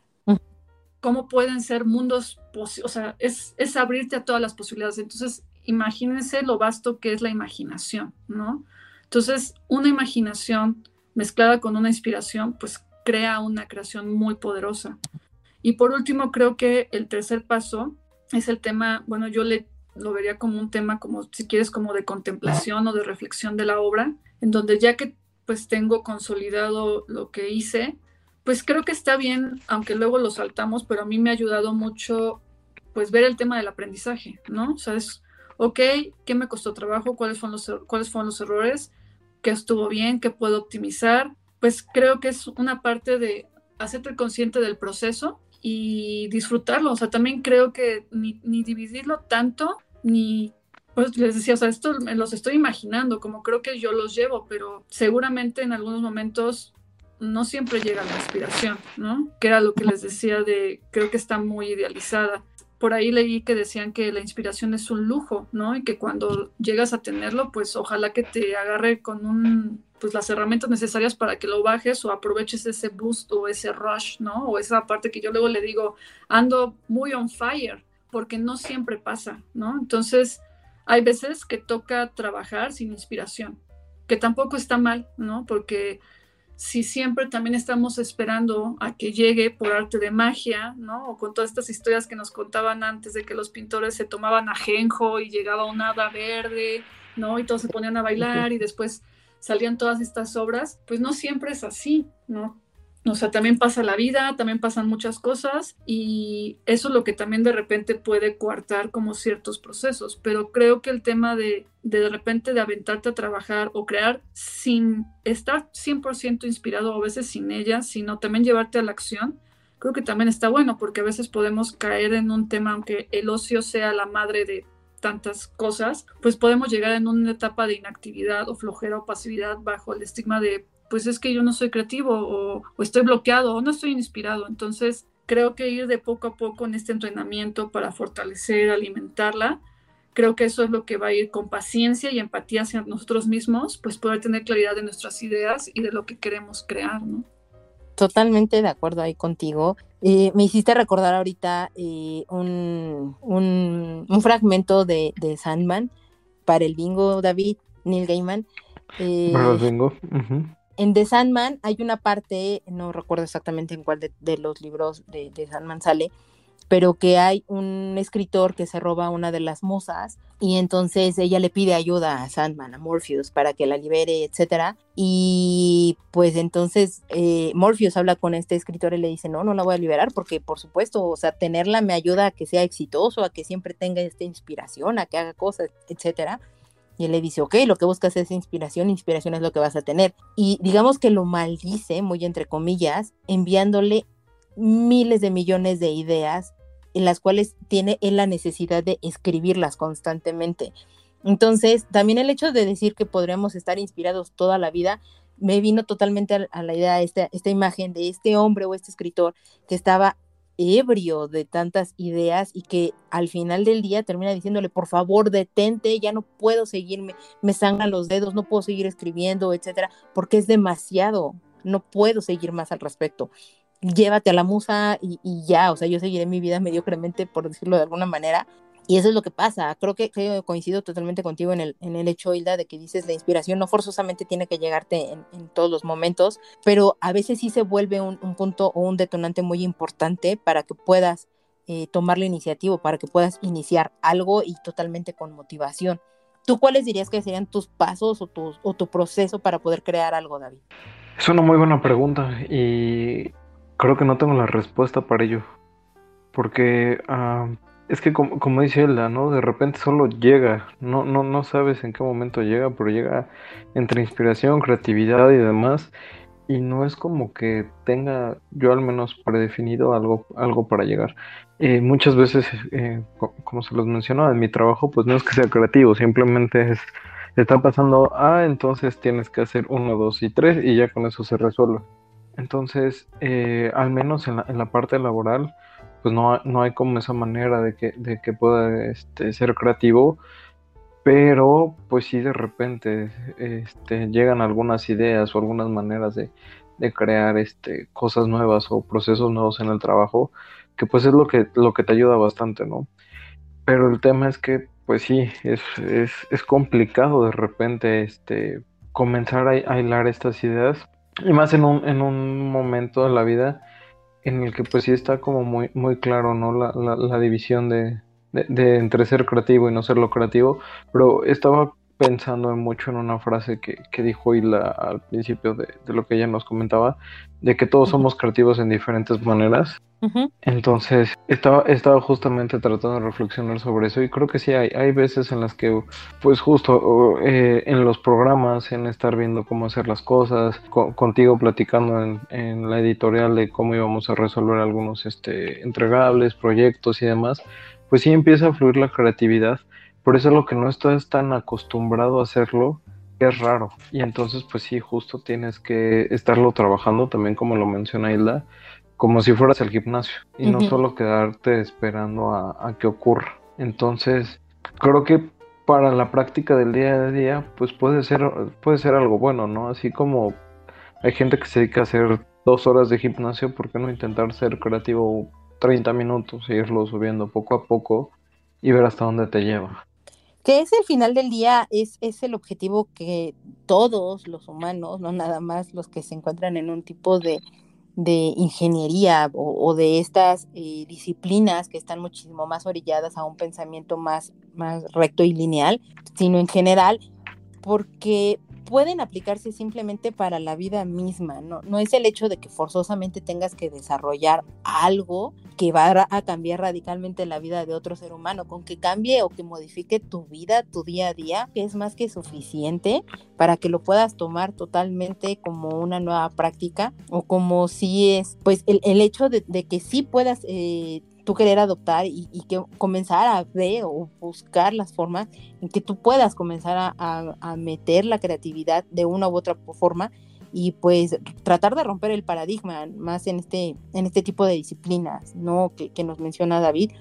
cómo pueden ser mundos, o sea, es, es abrirte a todas las posibilidades. Entonces, imagínense lo vasto que es la imaginación, ¿no? Entonces, una imaginación mezclada con una inspiración, pues crea una creación muy poderosa. Y por último, creo que el tercer paso es el tema, bueno, yo lo vería como un tema, como si quieres, como de contemplación o de reflexión de la obra, en donde ya que pues tengo consolidado lo que hice, pues creo que está bien, aunque luego lo saltamos, pero a mí me ha ayudado mucho pues ver el tema del aprendizaje, ¿no? O sea, es, ok, ¿qué me costó trabajo? ¿Cuáles fueron los, er-, cuáles fueron los errores? ¿Qué estuvo bien? ¿Qué puedo optimizar? Pues creo que es una parte de hacerte consciente del proceso y disfrutarlo. O sea, también creo que ni, ni dividirlo tanto, ni pues les decía, o sea, esto me los estoy imaginando, como creo que yo los llevo, pero seguramente en algunos momentos no siempre llega la inspiración, ¿no? Que era lo que les decía de, creo que está muy idealizada. Por ahí leí que decían que la inspiración es un lujo, ¿no? Y que cuando llegas a tenerlo, pues ojalá que te agarre con un pues las herramientas necesarias para que lo bajes o aproveches ese boost o ese rush, ¿no? O esa parte que yo luego le digo, ando muy on fire, porque no siempre pasa, ¿no? Entonces, hay veces que toca trabajar sin inspiración, que tampoco está mal, ¿no? Porque si siempre también estamos esperando a que llegue por arte de magia, ¿no? O con todas estas historias que nos contaban antes de que los pintores se tomaban ajenjo y llegaba un hada verde, ¿no? Y todos se ponían a bailar y después salían todas estas obras, pues no siempre es así, ¿no? O sea, también pasa la vida, también pasan muchas cosas y eso es lo que también de repente puede coartar como ciertos procesos, pero creo que el tema de de, repente de aventarte a trabajar o crear sin estar 100% inspirado o a veces sin ella, sino también llevarte a la acción, creo que también está bueno porque a veces podemos caer en un tema, aunque el ocio sea la madre de tantas cosas, pues podemos llegar en una etapa de inactividad o flojera o pasividad bajo el estigma de, pues es que yo no soy creativo o, estoy bloqueado o no estoy inspirado. Entonces, creo que ir de poco a poco en este entrenamiento para fortalecer, alimentarla, creo que eso es lo que va a ir con paciencia y empatía hacia nosotros mismos, pues poder tener claridad de nuestras ideas y de lo que queremos crear, ¿no? Totalmente de acuerdo ahí contigo. Eh, me hiciste recordar ahorita eh, un, un, fragmento de, de, Sandman para el bingo, David, Neil Gaiman. Eh, para el bingo. En The Sandman hay una parte, no recuerdo exactamente en cuál de, los libros de, de, Sandman sale, pero que hay un escritor que se roba una de las musas y entonces ella le pide ayuda a Sandman, a Morpheus, para que la libere, etcétera. Y pues entonces eh, Morpheus habla con este escritor y le dice, no, no la voy a liberar porque por supuesto, o sea, tenerla me ayuda a que sea exitoso, a que siempre tenga esta inspiración, a que haga cosas, etcétera. Y él le dice, ok, lo que buscas es inspiración, inspiración es lo que vas a tener. Y digamos que lo maldice, muy entre comillas, enviándole miles de millones de ideas en las cuales tiene él la necesidad de escribirlas constantemente. Entonces, también el hecho de decir que podríamos estar inspirados toda la vida, me vino totalmente a, la idea esta, esta imagen de este hombre o este escritor que estaba ebrio de tantas ideas y que al final del día termina diciéndole, por favor, detente, ya no puedo seguirme, me sangran los dedos, no puedo seguir escribiendo, etcétera, porque es demasiado, no puedo seguir más al respecto llévate a la musa y, ya, o sea, yo seguiré mi vida mediocremente, por decirlo de alguna manera. Y eso es lo que pasa. Creo que, coincido totalmente contigo en el, en el hecho, Hilda, de que dices la inspiración no forzosamente tiene que llegarte en, todos los momentos, pero a veces sí se vuelve un, punto o un detonante muy importante para que puedas eh, tomar la iniciativa, para que puedas iniciar algo y totalmente con motivación. ¿Tú cuáles dirías que serían tus pasos o, o tu proceso para poder crear algo, David? Es una muy buena pregunta y Creo que no tengo la respuesta para ello. Porque ah, es que como, como, dice Elda, ¿no? De repente solo llega. No, no, no sabes en qué momento llega, pero llega entre inspiración, creatividad y demás. Y no es como que tenga yo al menos predefinido algo, algo para llegar. Eh, muchas veces, eh, como se los mencionó, en mi trabajo, pues no es que sea creativo, simplemente es, está pasando, ah, entonces tienes que hacer uno, dos y tres y ya con eso se resuelve. Entonces, eh, al menos en la, en la, parte laboral, pues no, no, hay como esa manera de que, de que pueda este, ser creativo, pero pues sí de repente este, llegan algunas ideas o algunas maneras de, de, crear este, cosas nuevas o procesos nuevos en el trabajo, que pues es lo que, lo que te ayuda bastante, ¿no? Pero el tema es que, pues sí, es, es, es complicado de repente este, comenzar a, a hilar estas ideas y más en un, en un momento de la vida en el que pues sí está como muy, muy claro, ¿no? La, la, división de, de, entre ser creativo y no ser lo creativo. Pero estaba pensando mucho en una frase que, que dijo Hila al principio de, de, lo que ella nos comentaba, de que todos somos creativos en diferentes maneras. Entonces, estaba, estaba justamente tratando de reflexionar sobre eso y creo que sí hay, hay veces en las que, pues justo eh, en los programas, en estar viendo cómo hacer las cosas, contigo platicando en, en, la editorial de cómo íbamos a resolver algunos este, entregables, proyectos y demás, pues sí empieza a fluir la creatividad por eso lo que no estás tan acostumbrado a hacerlo es raro. Y entonces, pues sí, justo tienes que estarlo trabajando también, como lo menciona Hilda, como si fueras al gimnasio y no solo quedarte esperando a, que ocurra. Entonces, creo que para la práctica del día a día, pues puede ser, puede ser algo bueno, ¿no? Así como hay gente que se dedica a hacer dos horas de gimnasio, ¿por qué no intentar ser creativo 30 minutos e irlo subiendo poco a poco y ver hasta dónde te lleva? Que es el final del día, es, es el objetivo que todos los humanos, no nada más los que se encuentran en un tipo de, de ingeniería o, de estas eh, disciplinas que están muchísimo más orilladas a un pensamiento más, más recto y lineal, sino en general, porque pueden aplicarse simplemente para la vida misma, ¿no? No es el hecho de que forzosamente tengas que desarrollar algo que va a cambiar radicalmente la vida de otro ser humano, con que cambie o que modifique tu vida, tu día a día, que es más que suficiente para que lo puedas tomar totalmente como una nueva práctica o como si es, pues el, hecho de, que sí puedas eh, tú querer adoptar y, que comenzar a ver o buscar las formas en que tú puedas comenzar a, meter la creatividad de una u otra forma y pues tratar de romper el paradigma más en este, en este tipo de disciplinas, ¿no? Que, que nos menciona David.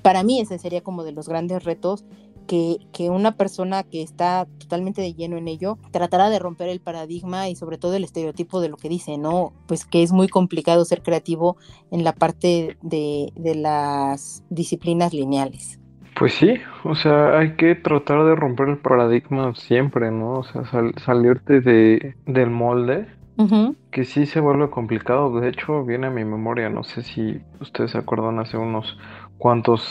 Para mí ese sería como de los grandes retos que, que, una persona que está totalmente de lleno en ello tratará de romper el paradigma y sobre todo el estereotipo de lo que dice, ¿no? Pues que es muy complicado ser creativo en la parte de, de las disciplinas lineales. Pues sí, o sea, hay que tratar de romper el paradigma siempre, ¿no? O sea, salirte de, del molde, que sí se vuelve complicado. De hecho, viene a mi memoria, no sé si ustedes se acuerdan hace unos cuantos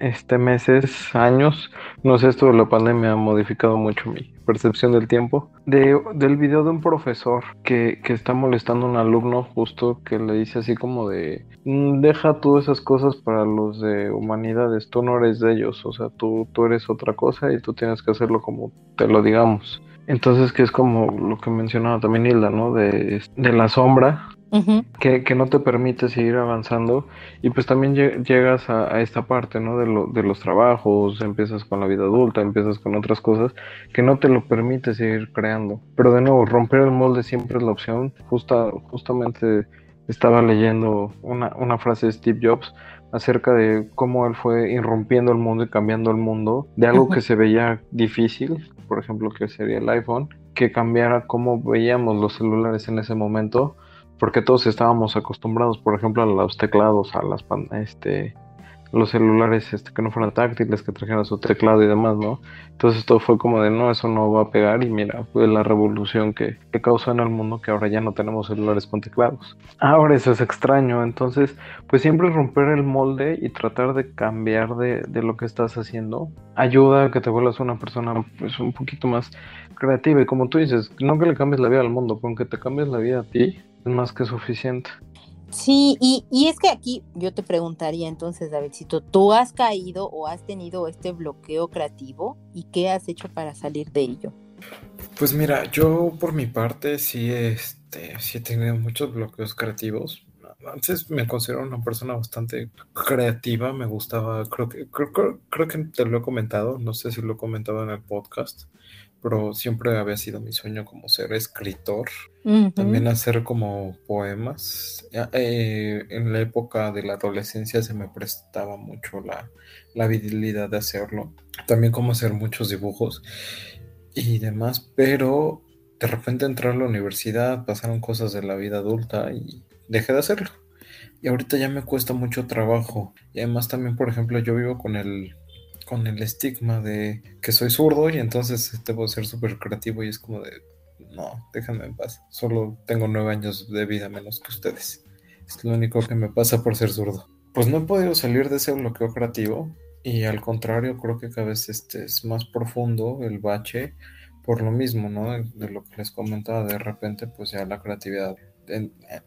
este, meses, años, no sé, esto de la pandemia ha modificado mucho mi percepción del tiempo, de, del video de un profesor que, que está molestando a un alumno justo que le dice así como de, mm, deja tú esas cosas para los de humanidades, tú no eres de ellos, o sea, tú, tú eres otra cosa y tú tienes que hacerlo como te lo digamos. Entonces, que es como lo que mencionaba también Hilda, ¿no? De, de la sombra, que, que, no te permite seguir avanzando y pues también llegas a, esta parte, ¿no? De, lo, de los trabajos, empiezas con la vida adulta, empiezas con otras cosas que no te lo permite seguir creando. Pero de nuevo, romper el molde siempre es la opción. Justa, justamente estaba leyendo una, una frase de Steve Jobs acerca de cómo él fue irrumpiendo el mundo y cambiando el mundo de algo que se veía difícil, por ejemplo, que sería el iPhone, que cambiara cómo veíamos los celulares en ese momento porque todos estábamos acostumbrados, por ejemplo, a los teclados, a las este, los celulares este, que no fueran táctiles, que trajeran su teclado y demás, ¿no? Entonces todo fue como de, no, eso no va a pegar y mira, fue la revolución que, que causó en el mundo que ahora ya no tenemos celulares con teclados. Ahora eso es extraño, entonces pues siempre romper el molde y tratar de cambiar de, de lo que estás haciendo ayuda a que te vuelvas una persona pues un poquito más creativa y como tú dices, no que le cambies la vida al mundo, con que te cambies la vida a ti es más que suficiente. Sí, y, y, es que aquí yo te preguntaría entonces, Davidcito, ¿tú has caído o has tenido este bloqueo creativo y qué has hecho para salir de ello? Pues mira, yo por mi parte sí, este, sí he tenido muchos bloqueos creativos. Antes me considero una persona bastante creativa, me gustaba, creo que, creo, creo que te lo he comentado, no sé si lo he comentado en el podcast, pero siempre había sido mi sueño como ser escritor, también hacer como poemas. Eh, en la época de la adolescencia se me prestaba mucho la, la habilidad de hacerlo, también como hacer muchos dibujos y demás, pero de repente entré a la universidad, pasaron cosas de la vida adulta y dejé de hacerlo. Y ahorita ya me cuesta mucho trabajo. Y además también, por ejemplo, yo vivo con el con el estigma de que soy zurdo y entonces debo ser súper creativo y es como de, no, déjenme en paz, solo tengo nueve años de vida menos que ustedes. Es lo único que me pasa por ser zurdo. Pues no he podido salir de ese bloqueo creativo y al contrario creo que cada vez este es más profundo el bache por lo mismo, ¿no? De, lo que les comentaba, de repente pues ya la creatividad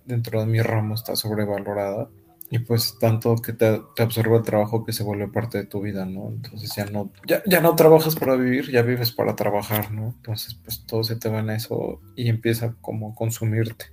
dentro de mi ramo está sobrevalorada y pues tanto que te, absorbe el trabajo que se vuelve parte de tu vida, ¿no? Entonces ya no, ya, ya no trabajas para vivir, ya vives para trabajar, ¿no? Entonces pues todo se te va en eso y empieza como a consumirte.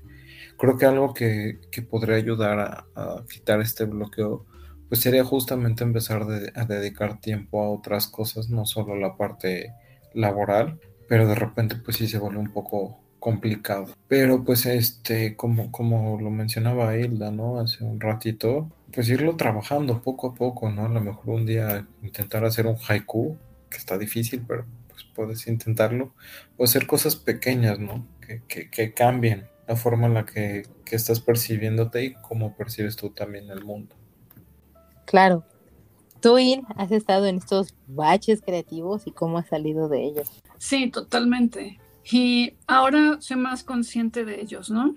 Creo que algo que, que podría ayudar a, quitar este bloqueo, pues sería justamente empezar a dedicar tiempo a otras cosas, no solo la parte laboral, pero de repente pues sí se vuelve un poco complicado. Pero pues este, como, como lo mencionaba Hilda, ¿no? Hace un ratito, pues irlo trabajando poco a poco, ¿no? A lo mejor un día intentar hacer un haiku, que está difícil, pero pues puedes intentarlo. O hacer cosas pequeñas, ¿no? Que, que, que cambien la forma en la que, que estás percibiéndote y cómo percibes tú también el mundo. Claro. Tú, Il, has estado en estos baches creativos y cómo has salido de ellos. Sí, totalmente. Y ahora soy más consciente de ellos, ¿no?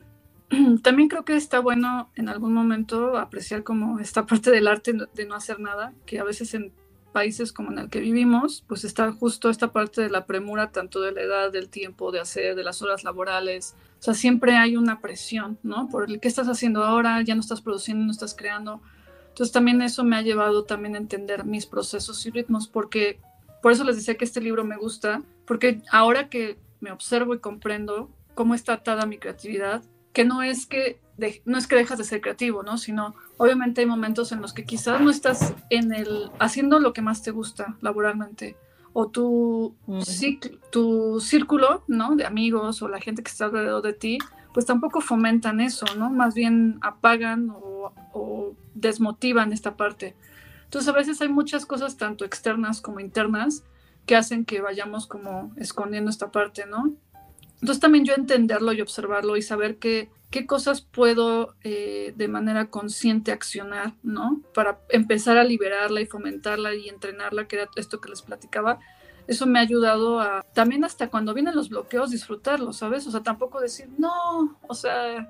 (clears throat) También creo que está bueno en algún momento apreciar como esta parte del arte de no hacer nada, que a veces en países como en el que vivimos, pues está justo esta parte de la premura, tanto de la edad, del tiempo, de hacer, de las horas laborales. O sea, siempre hay una presión, ¿no? Por el que estás haciendo ahora, ya no estás produciendo, no estás creando. Entonces también eso me ha llevado también a entender mis procesos y ritmos, porque por eso les decía que este libro me gusta, porque ahora que me observo y comprendo cómo está atada mi creatividad, que no es que, no es que dejas de ser creativo, ¿no? Sino, obviamente hay momentos en los que quizás no estás en el, haciendo lo que más te gusta laboralmente, o tu, tu círculo, ¿no? De amigos o la gente que está alrededor de ti, pues tampoco fomentan eso, ¿no? Más bien apagan o, desmotivan esta parte. Entonces a veces hay muchas cosas, tanto externas como internas, que hacen que vayamos como escondiendo esta parte, ¿no? Entonces también yo entenderlo y observarlo y saber qué cosas puedo eh, de manera consciente accionar, ¿no? Para empezar a liberarla y fomentarla y entrenarla, que era esto que les platicaba, eso me ha ayudado a también hasta cuando vienen los bloqueos disfrutarlos, ¿sabes? O sea, tampoco decir, no, o sea,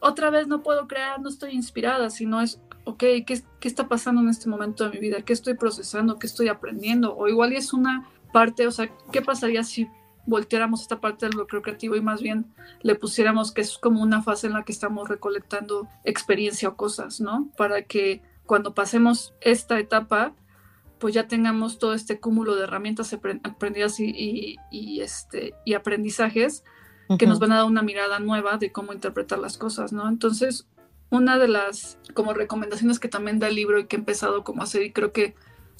otra vez no puedo crear, no estoy inspirada, sino es, ok, ¿qué, ¿qué, está pasando en este momento de mi vida? ¿Qué estoy procesando? ¿Qué estoy aprendiendo? O igual es una parte, o sea, ¿qué pasaría si volteáramos esta parte del bloqueo creativo y más bien le pusiéramos que es como una fase en la que estamos recolectando experiencia o cosas, ¿no? Para que cuando pasemos esta etapa pues ya tengamos todo este cúmulo de herramientas aprendidas y, este, y aprendizajes que nos van a dar una mirada nueva de cómo interpretar las cosas, ¿no? Entonces, una de las como recomendaciones que también da el libro y que he empezado como a hacer y creo que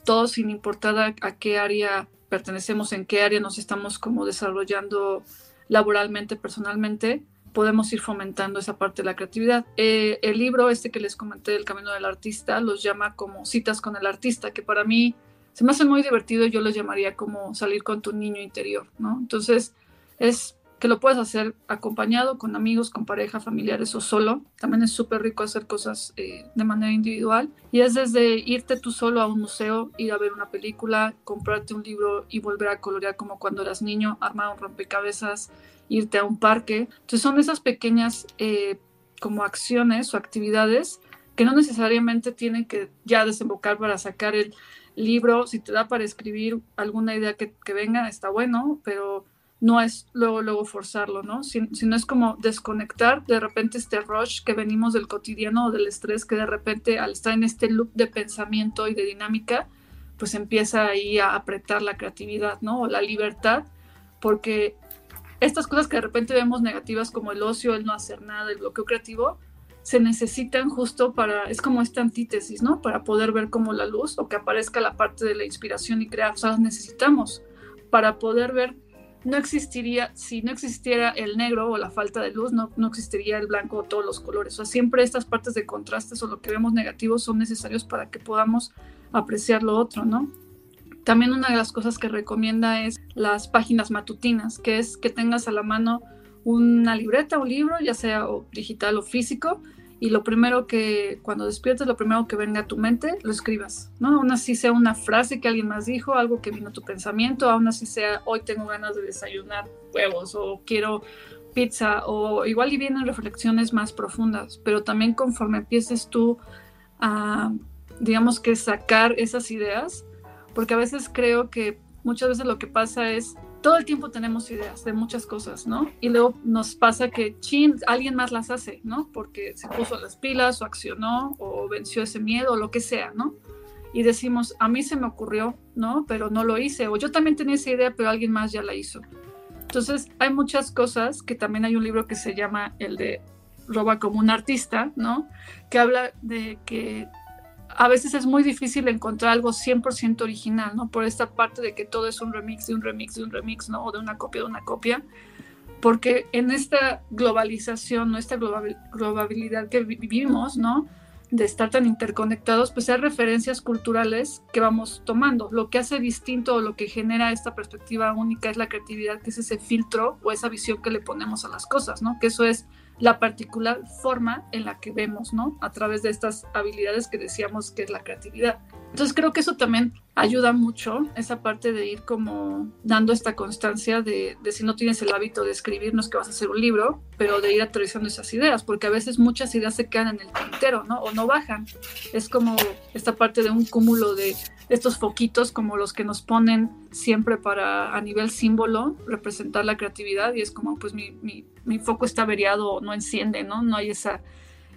todos sin importar a, a qué área pertenecemos, en qué área nos estamos como desarrollando laboralmente, personalmente, podemos ir fomentando esa parte de la creatividad. Eh, el libro este que les comenté del Camino del Artista los llama como citas con el artista, que para mí se me hace muy divertido, yo los llamaría como salir con tu niño interior, ¿no? Entonces es que lo puedes hacer acompañado con amigos, con pareja, familiares o solo. También es súper rico hacer cosas eh, de manera individual. Y es desde irte tú solo a un museo, ir a ver una película, comprarte un libro y volver a colorear como cuando eras niño, armar un rompecabezas, irte a un parque. Entonces son esas pequeñas eh, como acciones o actividades que no necesariamente tienen que ya desembocar para sacar el libro. Si te da para escribir alguna idea que, que venga, está bueno, pero no es luego, luego forzarlo, ¿no? Sino es como desconectar de repente este rush que venimos del cotidiano o del estrés que de repente al estar en este loop de pensamiento y de dinámica, pues empieza ahí a apretar la creatividad, ¿no? O la libertad, porque estas cosas que de repente vemos negativas como el ocio, el no hacer nada, el bloqueo creativo, se necesitan justo para, es como esta antítesis, ¿no? Para poder ver como la luz o que aparezca la parte de la inspiración y crear, o sea, necesitamos para poder ver, no existiría, si no existiera el negro o la falta de luz, no, no existiría el blanco o todos los colores, o sea, siempre estas partes de contrastes o lo que vemos negativo son necesarios para que podamos apreciar lo otro, ¿no? También una de las cosas que recomienda es las páginas matutinas, que es que tengas a la mano una libreta, un libro, ya sea digital o físico, y lo primero que, cuando despiertes, lo primero que venga a tu mente, lo escribas, ¿no? Aún así sea una frase que alguien más dijo, algo que vino a tu pensamiento, aún así sea, hoy tengo ganas de desayunar huevos o quiero pizza, o igual y vienen reflexiones más profundas, pero también conforme empieces tú a, digamos que sacar esas ideas, porque a veces creo que muchas veces lo que pasa es, todo el tiempo tenemos ideas de muchas cosas, ¿no? Y luego nos pasa que, chin, alguien más las hace, ¿no? Porque se puso las pilas o accionó o venció ese miedo o lo que sea, ¿no? Y decimos, a mí se me ocurrió, ¿no? Pero no lo hice, o yo también tenía esa idea, pero alguien más ya la hizo. Entonces, hay muchas cosas que también hay un libro que se llama el de Roba como un artista, ¿no? Que habla de que a veces es muy difícil encontrar algo 100% original, ¿no? Por esta parte de que todo es un remix de un remix de un remix, ¿no? O de una copia de una copia. Porque en esta globalización, ¿no? Esta globabilidad que vivimos, ¿no? De estar tan interconectados, pues hay referencias culturales que vamos tomando. Lo que hace distinto o lo que genera esta perspectiva única es la creatividad, que es ese filtro o esa visión que le ponemos a las cosas, ¿no? Que eso es la particular forma en la que vemos, ¿no? A través de estas habilidades que decíamos que es la creatividad. Entonces creo que eso también ayuda mucho, esa parte de ir como dando esta constancia de, si no tienes el hábito de escribir, no es que vas a hacer un libro, pero de ir aterrizando esas ideas, porque a veces muchas ideas se quedan en el tintero, ¿no? O no bajan. Es como esta parte de un cúmulo de estos foquitos como los que nos ponen siempre para a nivel símbolo representar la creatividad y es como pues mi, mi, mi foco está averiado, no enciende, ¿no? No hay esa,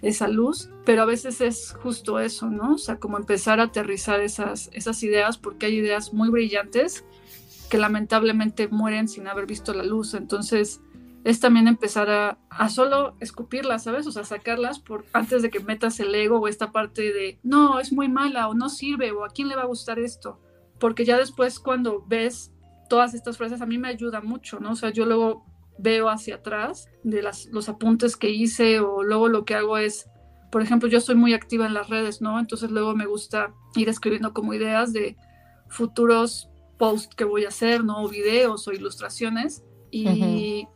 esa luz, pero a veces es justo eso, ¿no? O sea, como empezar a aterrizar esas, esas ideas porque hay ideas muy brillantes que lamentablemente mueren sin haber visto la luz, entonces es también empezar a, a, solo escupirlas, ¿sabes? O sea, sacarlas por, antes de que metas el ego o esta parte de, no, es muy mala o no sirve o a quién le va a gustar esto. Porque ya después cuando ves todas estas frases, a mí me ayuda mucho, ¿no? O sea, yo luego veo hacia atrás de las, los apuntes que hice o luego lo que hago es, por ejemplo, yo soy muy activa en las redes, ¿no? Entonces luego me gusta ir escribiendo como ideas de futuros posts que voy a hacer, ¿no? O videos o ilustraciones y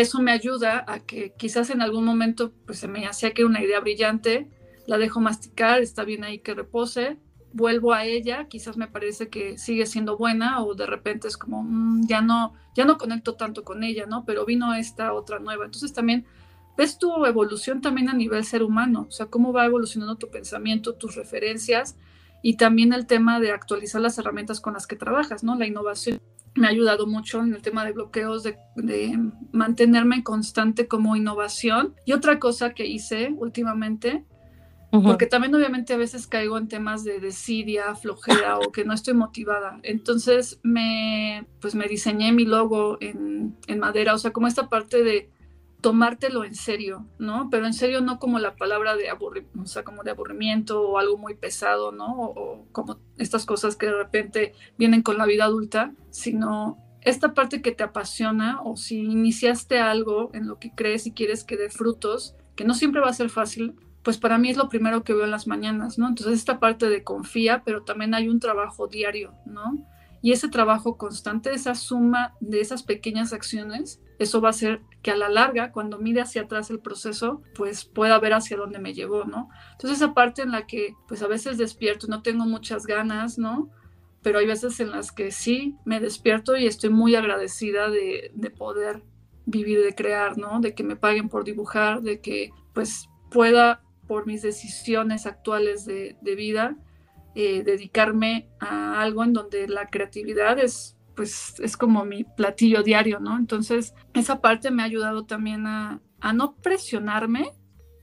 eso me ayuda a que quizás en algún momento pues se me hacía que era una idea brillante, la dejo masticar, está bien ahí que repose, vuelvo a ella, quizás me parece que sigue siendo buena o de repente es como mm, ya no ya no conecto tanto con ella, ¿no? Pero vino esta otra nueva. Entonces también ves tu evolución también a nivel ser humano, o sea, cómo va evolucionando tu pensamiento, tus referencias y también el tema de actualizar las herramientas con las que trabajas, ¿no? La innovación me ha ayudado mucho en el tema de bloqueos, de, mantenerme constante como innovación. Y otra cosa que hice últimamente, porque también obviamente a veces caigo en temas de desidia, flojera o que no estoy motivada. Entonces me, pues me diseñé mi logo en, en madera, o sea, como esta parte de tomártelo en serio, ¿no? Pero en serio no como la palabra de aburrimiento, o o algo muy pesado, ¿no? O, como estas cosas que de repente vienen con la vida adulta, sino esta parte que te apasiona o si iniciaste algo en lo que crees y quieres que dé frutos, que no siempre va a ser fácil, pues para mí es lo primero que veo en las mañanas, ¿no? Entonces esta parte de confía, pero también hay un trabajo diario, ¿no? Y ese trabajo constante, esa suma de esas pequeñas acciones, eso va a hacer que a la larga, cuando mire hacia atrás el proceso, pues pueda ver hacia dónde me llevó, ¿no? Entonces esa parte en la que pues a veces despierto, no tengo muchas ganas, ¿no? Pero hay veces en las que sí me despierto y estoy muy agradecida de, de poder vivir, de crear, ¿no? De que me paguen por dibujar, de que pues pueda por mis decisiones actuales de vida eh, dedicarme a algo en donde la creatividad es pues es como mi platillo diario, ¿no? Entonces, esa parte me ha ayudado también a, no presionarme,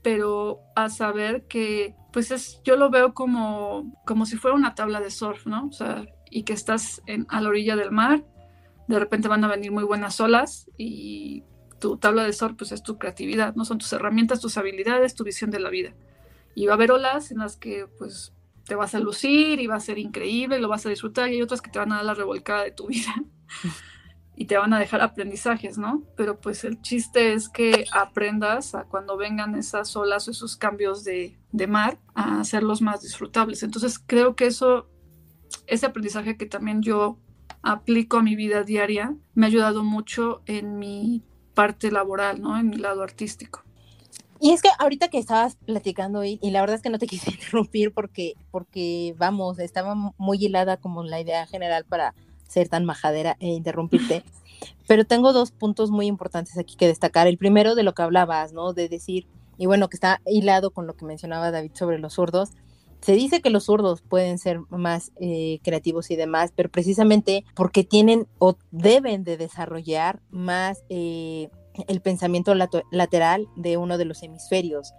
pero a saber que, pues es, yo lo veo como, como si fuera una tabla de surf, ¿no? O sea, y que estás en, a la orilla del mar, de repente van a venir muy buenas olas y tu tabla de surf, pues es tu creatividad, ¿no? Son tus herramientas, tus habilidades, tu visión de la vida. Y va a haber olas en las que, pues, te vas a lucir y va a ser increíble, lo vas a disfrutar y hay otras que te van a dar la revolcada de tu vida (laughs) y te van a dejar aprendizajes, ¿no? Pero pues el chiste es que aprendas a cuando vengan esas olas o esos cambios de, de mar a hacerlos más disfrutables. Entonces creo que eso, ese aprendizaje que también yo aplico a mi vida diaria, me ha ayudado mucho en mi parte laboral, ¿no? En mi lado artístico. Y es que ahorita que estabas platicando y, y, la verdad es que no te (laughs) quise interrumpir porque, porque vamos, estaba muy hilada como la idea general para ser tan majadera e interrumpirte. (laughs) Pero tengo dos puntos muy importantes aquí que destacar. El primero de lo que hablabas, ¿no? De decir, y bueno, que está hilado con lo que mencionaba David sobre los zurdos. Se dice que los zurdos pueden ser más eh, creativos y demás, pero precisamente porque tienen o deben de desarrollar más eh, el pensamiento lateral de uno de los hemisferios.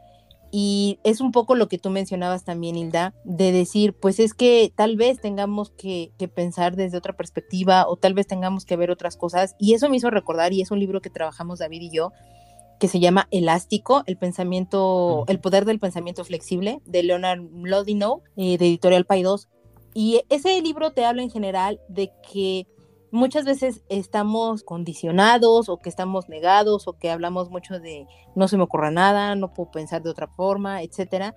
Y es un poco lo que tú mencionabas también, Hilda, de decir, pues es que tal vez tengamos que, pensar desde otra perspectiva o tal vez tengamos que ver otras cosas. Y eso me hizo recordar, y es un libro que trabajamos David y yo, que se llama Elástico, el pensamiento, el poder del pensamiento flexible, de Leonard Mlodinow, eh, de Editorial Paidós. Y ese libro te habla en general de que muchas veces estamos condicionados o que estamos negados o que hablamos mucho de no se me ocurra nada, no puedo pensar de otra forma, etcétera.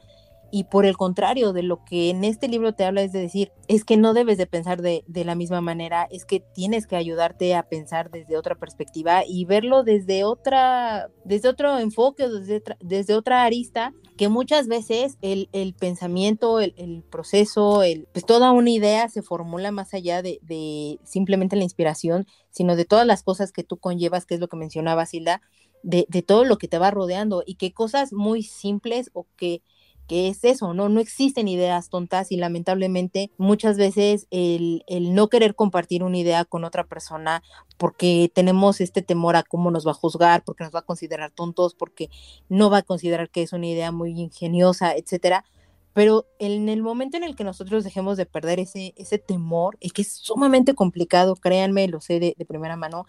Y por el contrario, de lo que en este libro te habla es de decir, es que no debes de pensar de, de, la misma manera, es que tienes que ayudarte a pensar desde otra perspectiva y verlo desde otra, desde otro enfoque, desde, desde otra arista, que muchas veces el, el pensamiento, el, proceso, el, pues toda una idea se formula más allá de, de simplemente la inspiración, sino de todas las cosas que tú conllevas, que es lo que mencionaba Silda, de, de todo lo que te va rodeando y que cosas muy simples o que que es eso, ¿no? No existen ideas tontas y lamentablemente muchas veces el, el, no querer compartir una idea con otra persona porque tenemos este temor a cómo nos va a juzgar, porque nos va a considerar tontos, porque no va a considerar que es una idea muy ingeniosa, etcétera. Pero en el momento en el que nosotros dejemos de perder ese, ese temor, y que es sumamente complicado, créanme, lo sé de, de primera mano,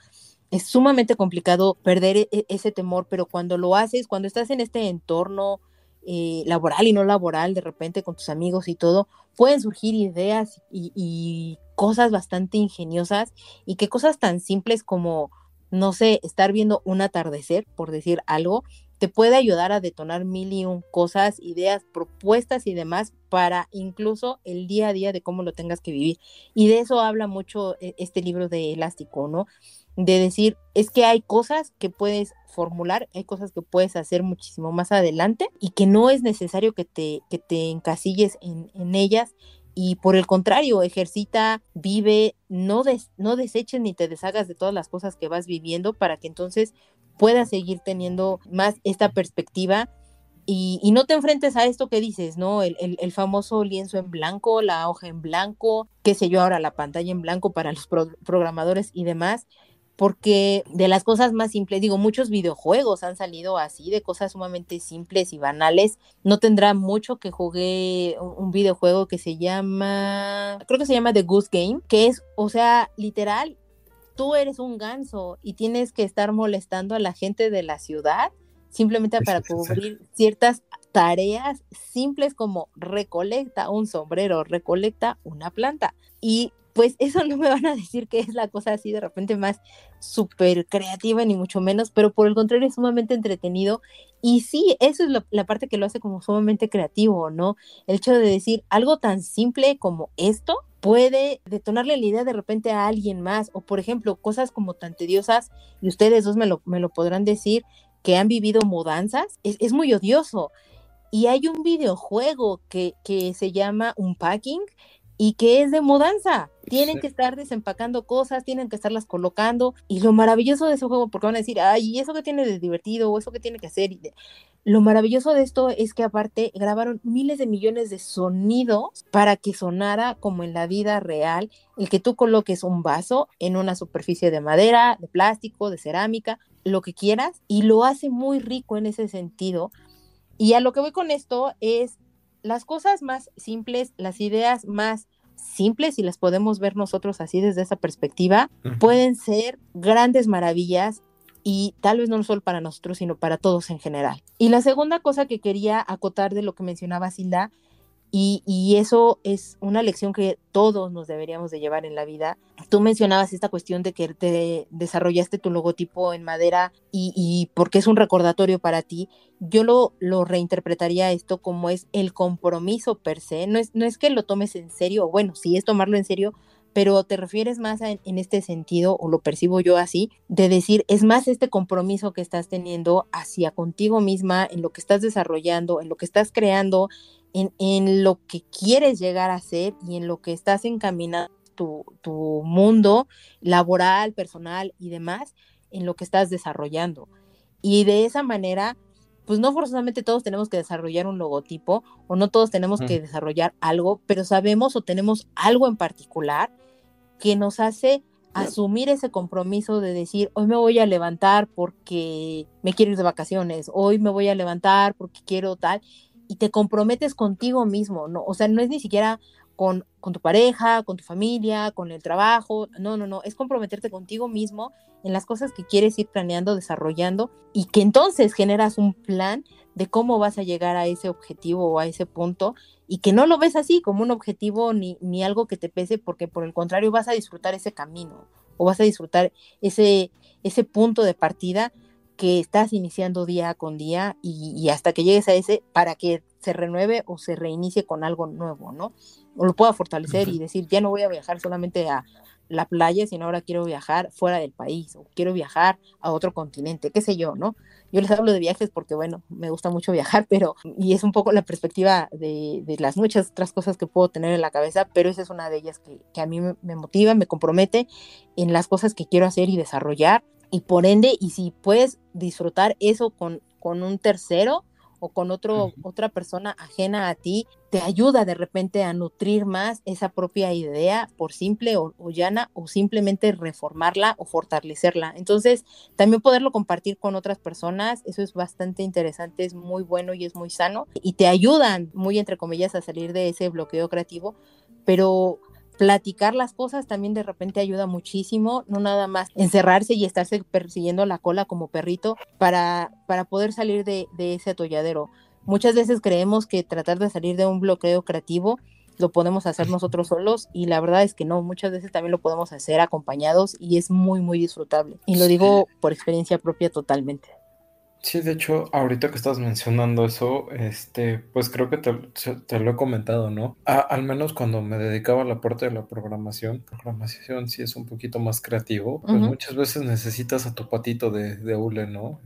es sumamente complicado perder e, e, ese temor, pero cuando lo haces, cuando estás en este entorno eh, laboral y no laboral, de repente con tus amigos y todo, pueden surgir ideas y, cosas bastante ingeniosas y que cosas tan simples como no sé, estar viendo un atardecer, por decir algo, te puede ayudar a detonar mil y un cosas, ideas, propuestas y demás para incluso el día a día de cómo lo tengas que vivir. Y de eso habla mucho eh, este libro de Elástico, ¿no? De decir, es que hay cosas que puedes formular, hay cosas que puedes hacer muchísimo más adelante y que no es necesario que te, que te encasilles en, en ellas y por el contrario, ejercita, vive, no, des, no deseches ni te deshagas de todas las cosas que vas viviendo para que entonces puedas seguir teniendo más esta perspectiva y, no te enfrentes a esto que dices, ¿no? El, famoso lienzo en blanco, la hoja en blanco, qué sé yo, ahora la pantalla en blanco para los pro programadores y demás, porque de las cosas más simples, digo, muchos videojuegos han salido así, de cosas sumamente simples y banales. No tendrá mucho que jugué un videojuego que se llama, creo que se llama The Goose Game, que es, o sea, literal, tú eres un ganso y tienes que estar molestando a la gente de la ciudad simplemente para cubrir ciertas tareas simples como recolecta un sombrero, recolecta una planta. Y pues eso (laughs) no me van a decir que es la cosa así de repente más súper creativa, ni mucho menos, pero por el contrario es sumamente entretenido. Y sí, eso es lo, la parte que lo hace como sumamente creativo, ¿no? El hecho de decir algo tan simple como esto puede detonarle la idea de repente a alguien más, o por ejemplo, cosas como tan tediosas, y ustedes dos me lo, me lo podrán decir, que han vivido mudanzas, es, es muy odioso. Y hay un videojuego que, que se llama Unpacking, y que es de mudanza. Tienen sí. que estar desempacando cosas, tienen que estarlas colocando. Y lo maravilloso de ese juego, porque van a decir, ay, ¿y eso que tiene de divertido? ¿O eso que tiene que hacer? Lo maravilloso de esto es que aparte grabaron miles de millones de sonidos para que sonara como en la vida real, el que tú coloques un vaso en una superficie de madera, de plástico, de cerámica, lo que quieras, y lo hace muy rico en ese sentido. Y a lo que voy con esto es las cosas más simples, las ideas más simples, y las podemos ver nosotros así desde esa perspectiva, uh -huh. pueden ser grandes maravillas y tal vez no solo para nosotros, sino para todos en general. Y la segunda cosa que quería acotar de lo que mencionaba Silda y, eso es una lección que todos nos deberíamos de llevar en la vida. Tú mencionabas esta cuestión de que te desarrollaste tu logotipo en madera y, porque es un recordatorio para ti. Yo lo, lo, reinterpretaría esto como es el compromiso per se. No es, no es que lo tomes en serio, bueno, sí es tomarlo en serio, pero te refieres más en este sentido, o lo percibo yo así, de decir, es más este compromiso que estás teniendo hacia contigo misma, en lo que estás desarrollando, en lo que estás creando, en, en, lo que quieres llegar a ser y en lo que estás encaminando tu, tu, mundo laboral, personal y demás, en lo que estás desarrollando. Y de esa manera, pues no forzosamente todos tenemos que desarrollar un logotipo o no todos tenemos que desarrollar algo, pero sabemos o tenemos algo en particular que nos hace asumir ese compromiso de decir, hoy me voy a levantar porque me quiero ir de vacaciones, hoy me voy a levantar porque quiero tal, y te comprometes contigo mismo, ¿no? O sea, no es ni siquiera con, con, tu pareja, con tu familia, con el trabajo, no, no, no, es comprometerte contigo mismo en las cosas que quieres ir planeando, desarrollando y que entonces generas un plan de cómo vas a llegar a ese objetivo o a ese punto y que no lo ves así como un objetivo ni, ni algo que te pese porque por el contrario vas a disfrutar ese camino o vas a disfrutar ese, ese punto de partida que estás iniciando día con día y, y, hasta que llegues a ese para que se renueve o se reinicie con algo nuevo, ¿no? O lo pueda fortalecer uh -huh. y decir, ya no voy a viajar solamente a la playa, sino ahora quiero viajar fuera del país o quiero viajar a otro continente, qué sé yo, ¿no? Yo les hablo de viajes porque, bueno, me gusta mucho viajar, (laughs) pero, y es un poco la perspectiva de, de las muchas otras cosas que puedo tener en la cabeza, pero esa es una de ellas que, que a mí me, me motiva, me compromete en las cosas que quiero hacer y desarrollar y por ende, y si puedes disfrutar eso con, con un tercero o con otro, uh -huh. otra persona ajena a ti, te ayuda de repente a nutrir más esa propia idea, por simple o, o, llana, o simplemente reformarla o fortalecerla. Entonces, también poderlo compartir con otras personas, eso es bastante interesante, es muy bueno y es muy sano, y te ayudan, muy entre comillas, a salir de ese bloqueo creativo, pero platicar las cosas también de repente ayuda muchísimo, no nada más encerrarse y estarse persiguiendo la cola como perrito para, para poder salir de, de ese atolladero. Muchas veces creemos que tratar de salir de un bloqueo creativo lo podemos hacer nosotros solos y la verdad es que no, muchas veces también lo podemos hacer acompañados y es muy, muy disfrutable. Y lo digo por experiencia propia totalmente. Sí, de hecho, ahorita que estás mencionando eso, este, pues creo que te, lo he comentado, ¿no? al menos cuando me dedicaba a la parte de la programación, programación sí es un poquito más creativo, pues muchas veces necesitas a tu patito de, de hule, ¿no?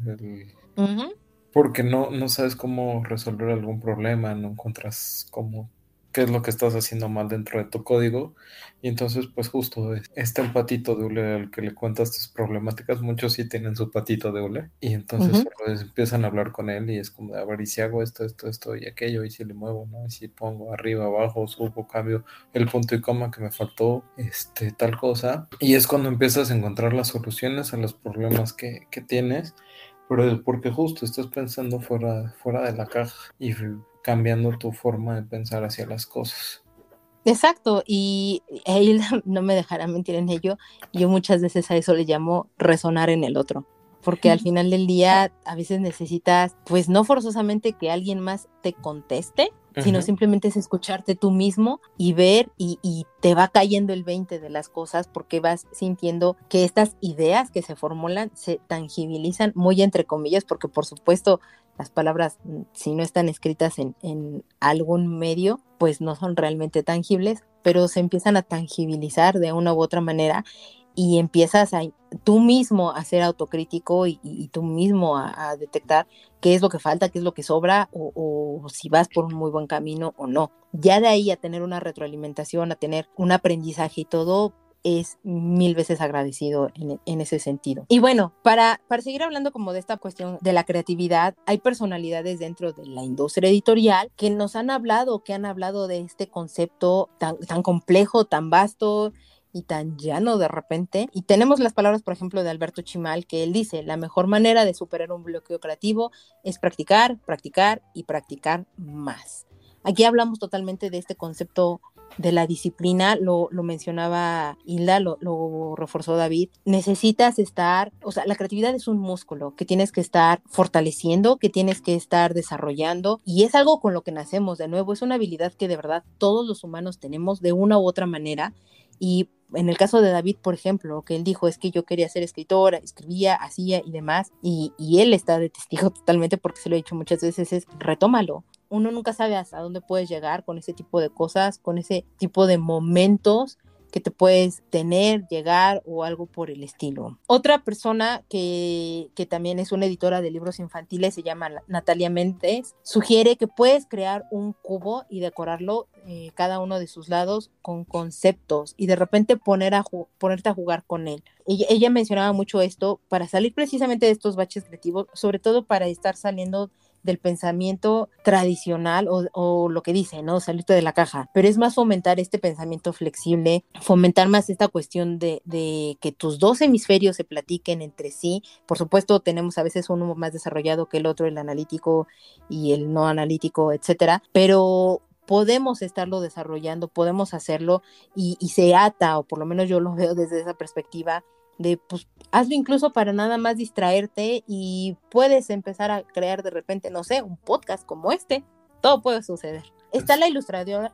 Porque no, no sabes cómo resolver algún problema, no encuentras cómo qué es lo que estás haciendo mal dentro de tu código. Y entonces, pues justo este patito de hule al que le cuentas tus problemáticas, muchos sí tienen su patito de hule. Y entonces pues, empiezan a hablar con él y es como, a ver, y si hago esto, esto, esto y aquello, y si le muevo, ¿no? Y si pongo arriba, abajo, subo, cambio el punto y coma que me faltó, este, tal cosa. Y es cuando empiezas a encontrar las soluciones a los problemas que, que tienes. Pero porque justo estás pensando fuera, fuera de la caja y cambiando tu forma de pensar hacia las cosas. Exacto, y él (laughs) no me dejará mentir en ello, yo muchas veces a eso le llamo resonar en el otro, porque al (laughs) final del día a veces necesitas, pues no forzosamente que alguien más te conteste, sino simplemente es escucharte tú mismo y ver y, y, te va cayendo el 20 de las cosas porque vas sintiendo que estas ideas que se formulan se tangibilizan muy entre comillas porque por supuesto las palabras mm, si no están escritas en, en algún medio pues no son realmente tangibles pero se empiezan a tangibilizar de una u otra manera y empiezas a tú mismo a ser autocrítico y, tú mismo a, detectar qué es lo que falta, qué es lo que sobra o, si vas por un muy buen camino o no. Ya de ahí a tener una retroalimentación, a tener un aprendizaje y todo, es mil veces agradecido en, ese sentido. Y bueno, para, para seguir hablando como de esta cuestión de la creatividad, hay personalidades dentro de la industria editorial que nos han hablado, que han hablado de este concepto tan, tan complejo, tan vasto, y tan llano de repente. Y tenemos las palabras, por ejemplo, de Alberto Chimal, que él dice, la mejor manera de superar un bloqueo creativo es practicar, practicar y practicar más. Aquí hablamos totalmente de este concepto de la disciplina, lo, mencionaba Hilda, lo, lo, reforzó David, necesitas estar, o sea, la creatividad es un músculo que tienes que estar fortaleciendo, que tienes que estar desarrollando y es algo con lo que nacemos, de nuevo, es una habilidad que de verdad todos los humanos tenemos de una u otra manera y en el caso de David, por ejemplo, que él dijo es que yo quería ser escritora, escribía, hacía y demás, y, él está de testigo (laughs) totalmente porque se lo he dicho muchas veces, es retómalo. Uno nunca sabe hasta dónde puedes llegar con ese tipo de cosas, con ese tipo de momentos que te puedes tener, llegar o algo por el estilo. Otra persona que, que también es una editora de libros infantiles, se llama Natalia Méndez, sugiere que puedes crear un cubo y decorarlo eh, cada uno de sus lados con conceptos y de repente poner a ponerte a jugar con él. Ella, ella mencionaba mucho esto para salir precisamente de estos baches creativos, sobre todo para estar saliendo del pensamiento tradicional o, lo que dice, ¿no? Salirte de la caja, pero es más fomentar este pensamiento flexible, fomentar más esta cuestión de, que tus dos hemisferios se platiquen entre sí. Por supuesto, tenemos a veces uno más desarrollado que el otro, el analítico y el no analítico, etcétera, pero podemos estarlo desarrollando, podemos hacerlo y, y se ata, o por lo menos yo lo veo desde esa perspectiva, de pues hazlo incluso para nada más distraerte y puedes empezar a crear de repente, no sé, un podcast como este, todo puede suceder. Está la ilustradora,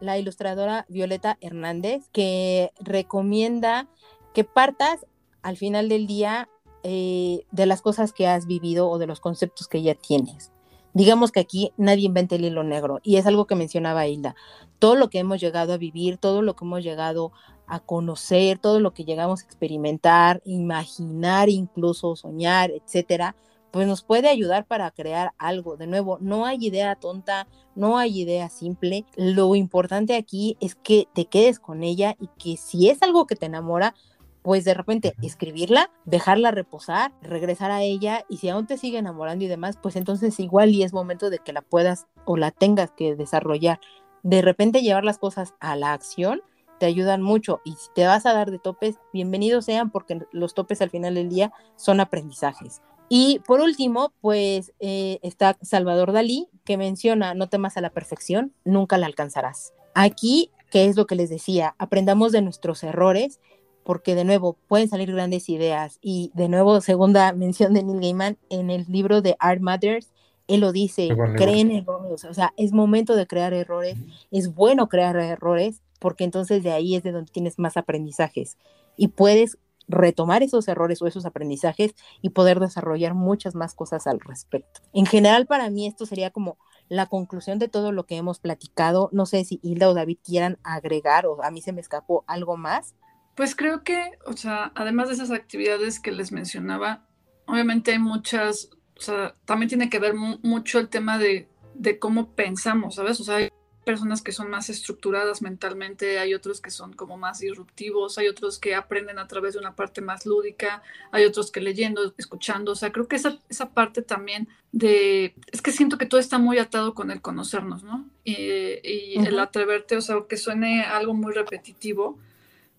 la ilustradora Violeta Hernández que recomienda que partas al final del día eh, de las cosas que has vivido o de los conceptos que ya tienes. Digamos que aquí nadie inventa el hilo negro y es algo que mencionaba Hilda. Todo lo que hemos llegado a vivir, todo lo que hemos llegado a conocer, todo lo que llegamos a experimentar, imaginar, incluso soñar, etcétera, pues nos puede ayudar para crear algo. De nuevo, no hay idea tonta, no hay idea simple. Lo importante aquí es que te quedes con ella y que si es algo que te enamora, pues de repente escribirla, dejarla reposar, regresar a ella y si aún te sigue enamorando y demás, pues entonces igual y es momento de que la puedas o la tengas que desarrollar. De repente llevar las cosas a la acción te ayudan mucho y si te vas a dar de topes, bienvenidos sean porque los topes al final del día son aprendizajes. Y por último, pues eh, está Salvador Dalí que menciona, no temas a la perfección, nunca la alcanzarás. Aquí, ¿qué es lo que les decía? Aprendamos de nuestros errores porque de nuevo pueden salir grandes ideas y de nuevo segunda (laughs) mención de Neil Gaiman en el libro de Art Matters Él lo dice, creen errores, o sea, es momento de crear errores, es bueno crear errores, porque entonces de ahí es de donde tienes más aprendizajes y puedes retomar esos errores o esos aprendizajes y poder desarrollar muchas más cosas al respecto. En general, para mí esto sería como la conclusión de todo lo que hemos platicado. No sé si Hilda o David quieran agregar o a mí se me escapó algo más. Pues creo que, o sea, además de esas actividades que les mencionaba, obviamente hay muchas, o sea, también tiene que ver mucho el tema de, de cómo pensamos, ¿sabes? O sea, hay personas que son más estructuradas mentalmente, hay otros que son como más disruptivos, hay otros que aprenden a través de una parte más lúdica, hay otros que leyendo, escuchando, o sea, creo que esa, esa parte también de, es que siento que todo está muy atado con el conocernos, ¿no? Y, y el atreverte, o sea, que suene algo muy repetitivo,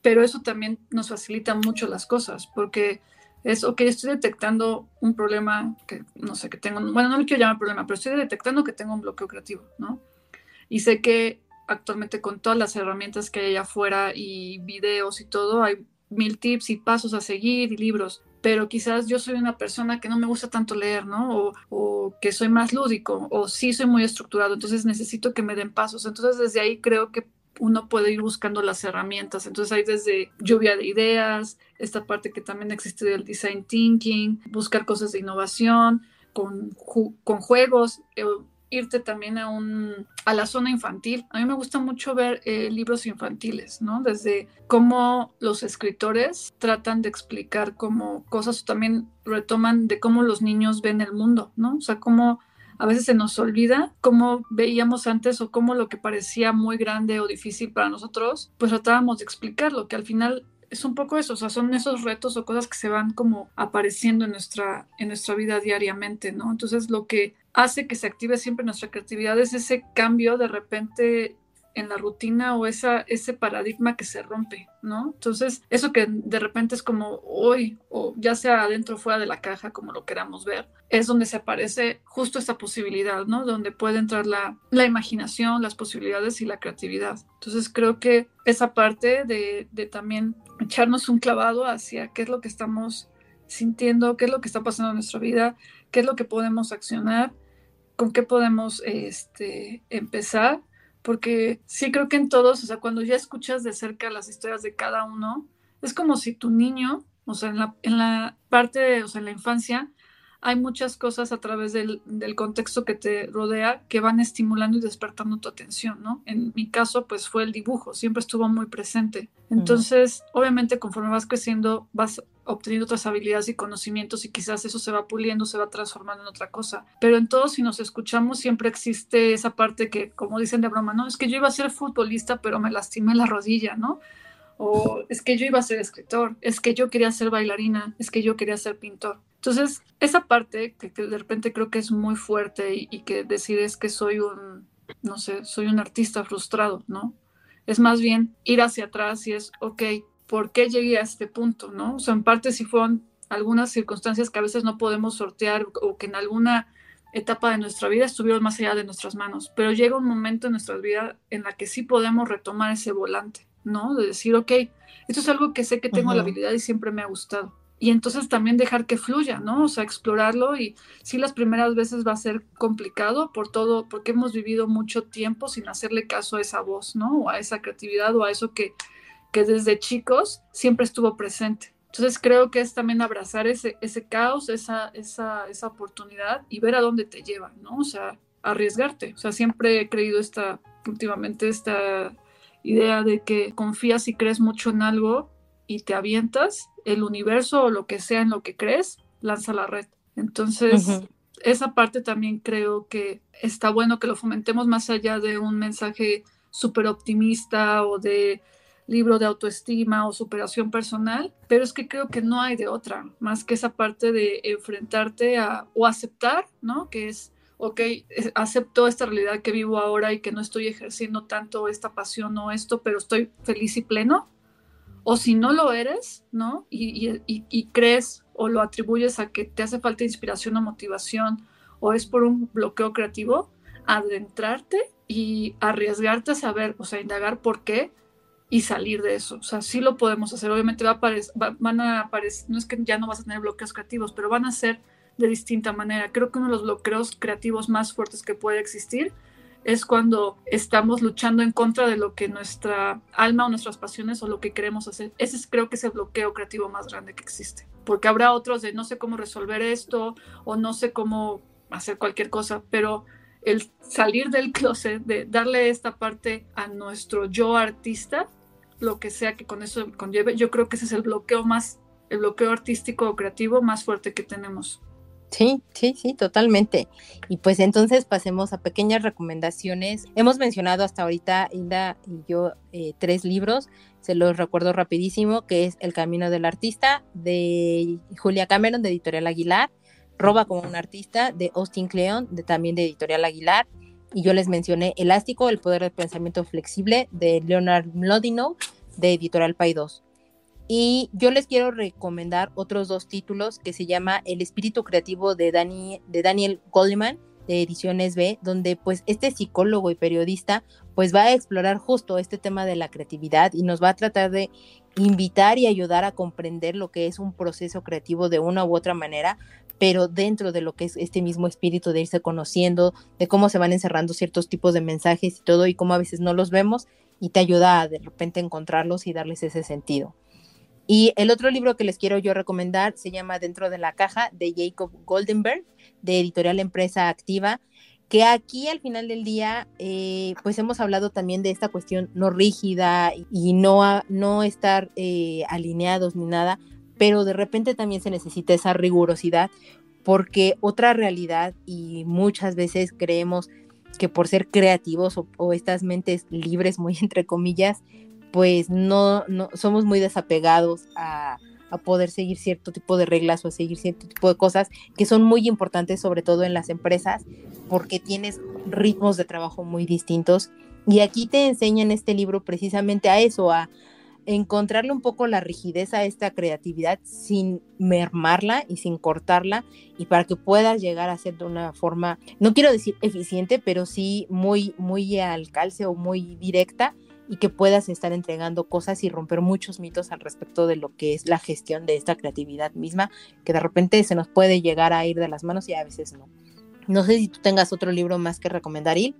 pero eso también nos facilita mucho las cosas, porque es, ok, estoy detectando un problema que, no sé, que tengo, bueno, no lo quiero llamar problema, pero estoy detectando que tengo un bloqueo creativo, ¿no? Y sé que actualmente con todas las herramientas que hay afuera y videos y todo, hay mil tips y pasos a seguir y libros, pero quizás yo soy una persona que no me gusta tanto leer, ¿no? O, que soy más lúdico, o sí soy muy estructurado, entonces necesito que me den pasos. Entonces desde ahí creo que uno puede ir buscando las herramientas. Entonces hay desde lluvia de ideas, esta parte que también existe del design thinking, buscar cosas de innovación, con, con juegos. Irte también a, un, a la zona infantil. A mí me gusta mucho ver eh, libros infantiles, ¿no? Desde cómo los escritores tratan de explicar cómo cosas también retoman de cómo los niños ven el mundo, ¿no? O sea, cómo a veces se nos olvida cómo veíamos antes o cómo lo que parecía muy grande o difícil para nosotros, pues tratábamos de explicarlo, que al final es un poco eso, o sea, son esos retos o cosas que se van como apareciendo en nuestra, en nuestra vida diariamente, ¿no? Entonces lo que hace que se active siempre nuestra creatividad es ese cambio de repente en la rutina o esa, ese paradigma que se rompe, ¿no? Entonces, eso que de repente es como hoy, o ya sea adentro o fuera de la caja, como lo queramos ver, es donde se aparece justo esta posibilidad, ¿no? Donde puede entrar la, la imaginación, las posibilidades y la creatividad. Entonces, creo que esa parte de, de también echarnos un clavado hacia qué es lo que estamos sintiendo, qué es lo que está pasando en nuestra vida, qué es lo que podemos accionar, con qué podemos este, empezar porque sí creo que en todos, o sea, cuando ya escuchas de cerca las historias de cada uno, es como si tu niño, o sea, en la, en la parte, o sea, en la infancia, hay muchas cosas a través del, del, contexto que te rodea que van estimulando y despertando tu atención, ¿no? En mi caso, pues fue el dibujo, siempre estuvo muy presente. Entonces, obviamente, conforme vas creciendo, vas obteniendo otras habilidades y conocimientos y quizás eso se va puliendo, se va transformando en otra cosa. Pero en todo, si nos escuchamos, siempre existe esa parte que, como dicen de broma, no, es que yo iba a ser futbolista, pero me lastimé la rodilla, ¿no? O es que yo iba a ser escritor, es que yo quería ser bailarina, es que yo quería ser pintor. Entonces, esa parte que, de repente creo que es muy fuerte y, que decides que soy un, no sé, soy un artista frustrado, ¿no? Es más bien ir hacia atrás y es, ok, ¿por qué llegué a este punto, no? O sea, en parte si fueron algunas circunstancias que a veces no podemos sortear o que en alguna etapa de nuestra vida estuvieron más allá de nuestras manos, pero llega un momento en nuestra vida en la que sí podemos retomar ese volante, ¿no? De decir, ok, esto es algo que sé que tengo la habilidad y siempre me ha gustado y entonces también dejar que fluya, ¿no? O sea, explorarlo y sí las primeras veces va a ser complicado por todo, porque hemos vivido mucho tiempo sin hacerle caso a esa voz, ¿no? O a esa creatividad o a eso que, que desde chicos siempre estuvo presente. Entonces creo que es también abrazar ese, ese caos, esa, esa, esa oportunidad y ver a dónde te lleva, ¿no? O sea, arriesgarte. O sea, siempre he creído esta, últimamente esta idea de que confías y crees mucho en algo y te avientas, el universo o lo que sea en lo que crees, lanza la red. Entonces, esa parte también creo que está bueno que lo fomentemos más allá de un mensaje súper optimista o de libro de autoestima o superación personal, pero es que creo que no hay de otra, más que esa parte de enfrentarte a o aceptar, ¿no? Que es, ok, acepto esta realidad que vivo ahora y que no estoy ejerciendo tanto esta pasión o esto, pero estoy feliz y pleno, o si no lo eres, ¿no? Y, crees o lo atribuyes a que te hace falta inspiración o motivación o es por un bloqueo creativo, adentrarte y arriesgarte a saber, o sea, indagar por qué y salir de eso. O sea, sí lo podemos hacer. Obviamente va a van a aparecer, no es que ya no vas a tener bloqueos creativos, pero van a ser de distinta manera. Creo que uno de los bloqueos creativos más fuertes que puede existir es cuando estamos luchando en contra de lo que nuestra alma o nuestras pasiones o lo que queremos hacer. Ese es, creo que es el bloqueo creativo más grande que existe. Porque habrá otros de no sé cómo resolver esto o no sé cómo hacer cualquier cosa, pero el salir del closet, de darle esta parte a nuestro yo artista, lo que sea que con eso conlleve, yo creo que ese es el bloqueo más, el bloqueo artístico o creativo más fuerte que tenemos. Sí, sí, sí, totalmente. Y pues entonces pasemos a pequeñas recomendaciones. Hemos mencionado hasta ahorita, Hilda y yo, eh, tres libros. Se los recuerdo rapidísimo, que es El Camino del Artista, de Julia Cameron, de Editorial Aguilar. Roba como un artista, de Austin Kleon, de, también de Editorial Aguilar. Y yo les mencioné Elástico, El Poder del Pensamiento Flexible, de Leonard Mlodinow, de Editorial 2. Y yo les quiero recomendar otros dos títulos que se llama El espíritu creativo de, de Daniel Goldman de Ediciones B, donde pues este psicólogo y periodista pues va a explorar justo este tema de la creatividad y nos va a tratar de invitar y ayudar a comprender lo que es un proceso creativo de una u otra manera, pero dentro de lo que es este mismo espíritu de irse conociendo, de cómo se van encerrando ciertos tipos de mensajes y todo y cómo a veces no los vemos y te ayuda a de repente encontrarlos y darles ese sentido. Y el otro libro que les quiero yo recomendar se llama Dentro de la caja de Jacob Goldenberg, de Editorial Empresa Activa, que aquí al final del día, eh, pues hemos hablado también de esta cuestión no rígida y no, no estar eh, alineados ni nada, pero de repente también se necesita esa rigurosidad porque otra realidad y muchas veces creemos que por ser creativos o, o estas mentes libres, muy entre comillas, pues no, no somos muy desapegados a, a, poder seguir cierto tipo de reglas o a seguir cierto tipo de cosas que son muy importantes, sobre todo en las empresas, porque tienes ritmos de trabajo muy distintos. Y aquí te enseñan este libro precisamente a eso, a encontrarle un poco la rigidez a esta creatividad sin mermarla y sin cortarla y para que puedas llegar a ser de una forma, no quiero decir eficiente, pero sí muy, muy al calce o muy directa y que puedas estar entregando cosas y romper muchos mitos al respecto de lo que es la gestión de esta creatividad misma, que de repente se nos puede llegar a ir de las manos y a veces no. No sé si tú tengas otro libro más que recomendar, Il.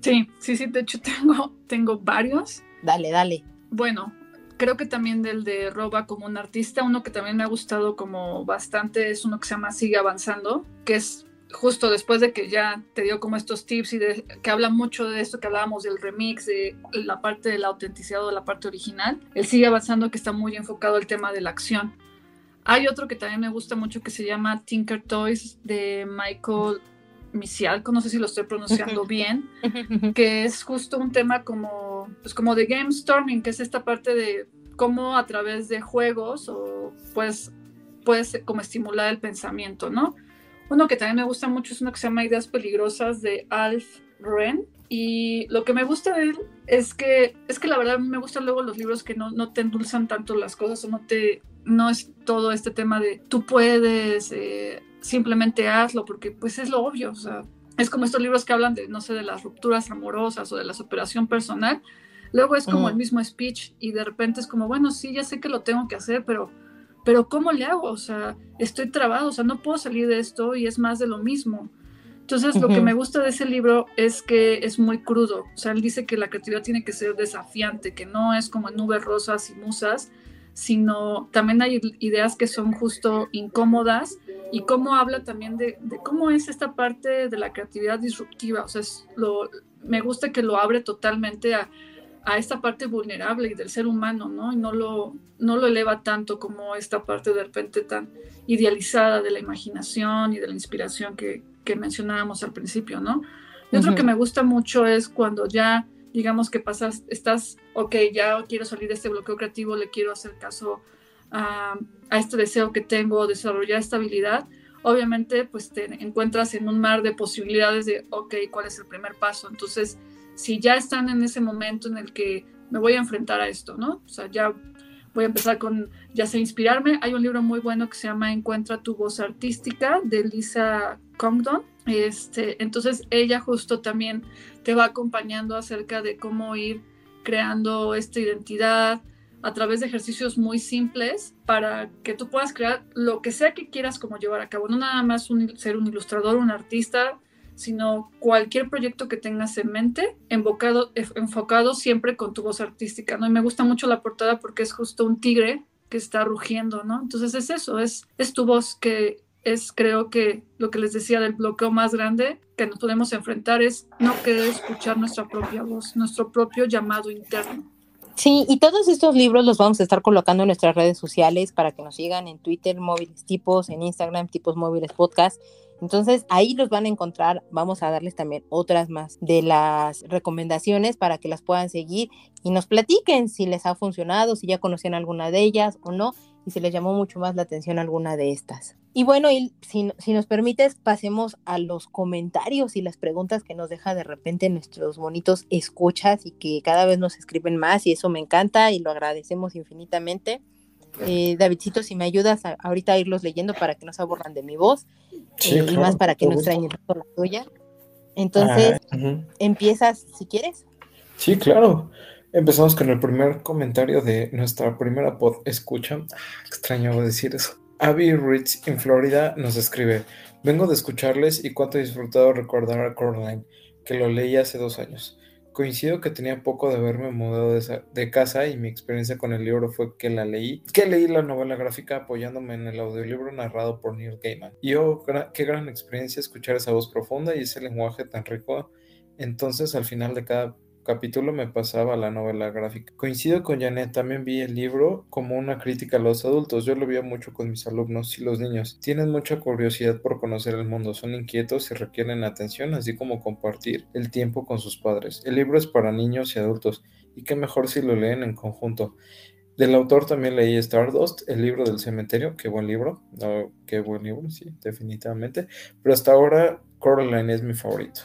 Sí, sí, sí, de hecho (laughs) tengo, tengo varios. Dale, dale. Bueno, creo que también del de Roba como un artista, uno que también me ha gustado como bastante es uno que se llama Sigue Avanzando, que es justo después de que ya te dio como estos tips y de, que habla mucho de esto que hablábamos del remix, de la parte de la autenticidad o de la parte original, él sigue avanzando que está muy enfocado el tema de la acción. Hay otro que también me gusta mucho que se llama Tinker Toys de Michael Misialco, no sé si lo estoy pronunciando bien, que es justo un tema como, pues como de game storming, que es esta parte de cómo a través de juegos o pues puedes como estimular el pensamiento, ¿no? Uno que también me gusta mucho es uno que se llama Ideas Peligrosas de Alf Ren. Y lo que me gusta de él es que, es que la verdad me gustan luego los libros que no, no te endulzan tanto las cosas o no te, no es todo este tema de tú puedes, eh, simplemente hazlo, porque pues es lo obvio, o sea, es como estos libros que hablan de, no sé, de las rupturas amorosas o de la superación personal. Luego es como el mismo speech y de repente es como, bueno, sí, ya sé que lo tengo que hacer, pero pero ¿cómo le hago? O sea, estoy trabado, o sea, no puedo salir de esto y es más de lo mismo. Entonces, lo que me gusta de ese libro es que es muy crudo. O sea, él dice que la creatividad tiene que ser desafiante, que no es como en nubes rosas y musas, sino también hay ideas que son justo incómodas y cómo habla también de, cómo es esta parte de la creatividad disruptiva. O sea, lo, me gusta que lo abre totalmente a, a esta parte vulnerable y del ser humano, ¿no? Y no lo, no lo eleva tanto como esta parte de repente tan idealizada de la imaginación y de la inspiración que, que mencionábamos al principio, ¿no? Y otro que me gusta mucho es cuando ya, digamos que pasas, estás, ok, ya quiero salir de este bloqueo creativo, le quiero hacer caso a, a este deseo que tengo, desarrollar estabilidad, obviamente pues te encuentras en un mar de posibilidades de, ok, ¿cuál es el primer paso? Entonces, si ya están en ese momento en el que me voy a enfrentar a esto, ¿no? O sea, ya voy a empezar con, ya sé, inspirarme. Hay un libro muy bueno que se llama Encuentra tu voz artística de Lisa Congdon. Este, entonces ella justo también te va acompañando acerca de cómo ir creando esta identidad, a través de ejercicios muy simples para que tú puedas crear lo que sea que quieras como llevar a cabo. No nada más ser un ilustrador, un artista, sino cualquier proyecto que tengas en mente, enfocado, enfocado siempre con tu voz artística, ¿no? Y me gusta mucho la portada porque es justo un tigre que está rugiendo, ¿no? Entonces es eso, es, es tu voz que es creo que lo que les decía del bloqueo más grande que nos podemos enfrentar es no querer escuchar nuestra propia voz, nuestro propio llamado interno. Sí, y todos estos libros los vamos a estar colocando en nuestras redes sociales para que nos sigan en Twitter, móviles tipos, en Instagram, tipos móviles podcast. Entonces ahí los van a encontrar. Vamos a darles también otras más de las recomendaciones para que las puedan seguir y nos platiquen si les ha funcionado, si ya conocían alguna de ellas o no y si les llamó mucho más la atención alguna de estas. Y bueno, y si, si, nos permites, pasemos a los comentarios y las preguntas que nos deja de repente nuestros bonitos escuchas y que cada vez nos escriben más y eso me encanta y lo agradecemos infinitamente. Eh, Davidcito, si me ayudas ahorita a irlos leyendo para que no se aborran de mi voz eh, y más para que no extrañen la tuya. Entonces, ah, empiezas si quieres. Sí, claro. Empezamos con el primer comentario de nuestra primera pod escucha. Ah, extraño decir eso. Abby Ritz en Florida nos escribe: Vengo de escucharles y cuánto he disfrutado recordar a Coraline, que lo leí hace dos años. Coincido que tenía poco de haberme mudado de, casa y mi experiencia con el libro fue que la leí, que leí la novela gráfica apoyándome en el audiolibro narrado por Neil Gaiman. Y oh, qué gran experiencia escuchar esa voz profunda y ese lenguaje tan rico. Entonces, al final de cada capítulo me pasaba la novela gráfica. Coincido con Janet, también vi el libro como una crítica a los adultos. Yo lo veía mucho con mis alumnos y los niños. Tienen mucha curiosidad por conocer el mundo, son inquietos y requieren atención, así como compartir el tiempo con sus padres. El libro es para niños y adultos, y qué mejor si lo leen en conjunto. Del autor también leí Stardust, el libro del cementerio, qué buen libro, qué buen libro, sí, definitivamente. Pero hasta ahora Coraline es mi favorito.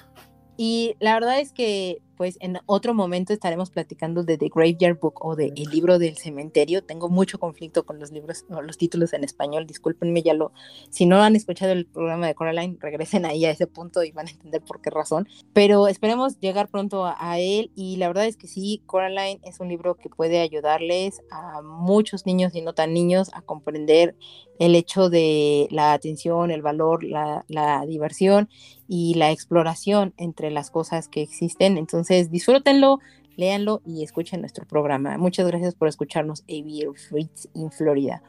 Y la verdad es que pues en otro momento estaremos platicando de The Graveyard Book o de El libro del cementerio. Tengo mucho conflicto con los libros o los títulos en español, discúlpenme, ya lo, si no han escuchado el programa de Coraline, regresen ahí a ese punto y van a entender por qué razón. Pero esperemos llegar pronto a, él y la verdad es que sí, Coraline es un libro que puede ayudarles a muchos niños y no tan niños a comprender el hecho de la atención, el valor, la, la diversión y la exploración entre las cosas que existen. Entonces, disfrútenlo, léanlo y escuchen nuestro programa. Muchas gracias por escucharnos, A.B. Fritz in Florida.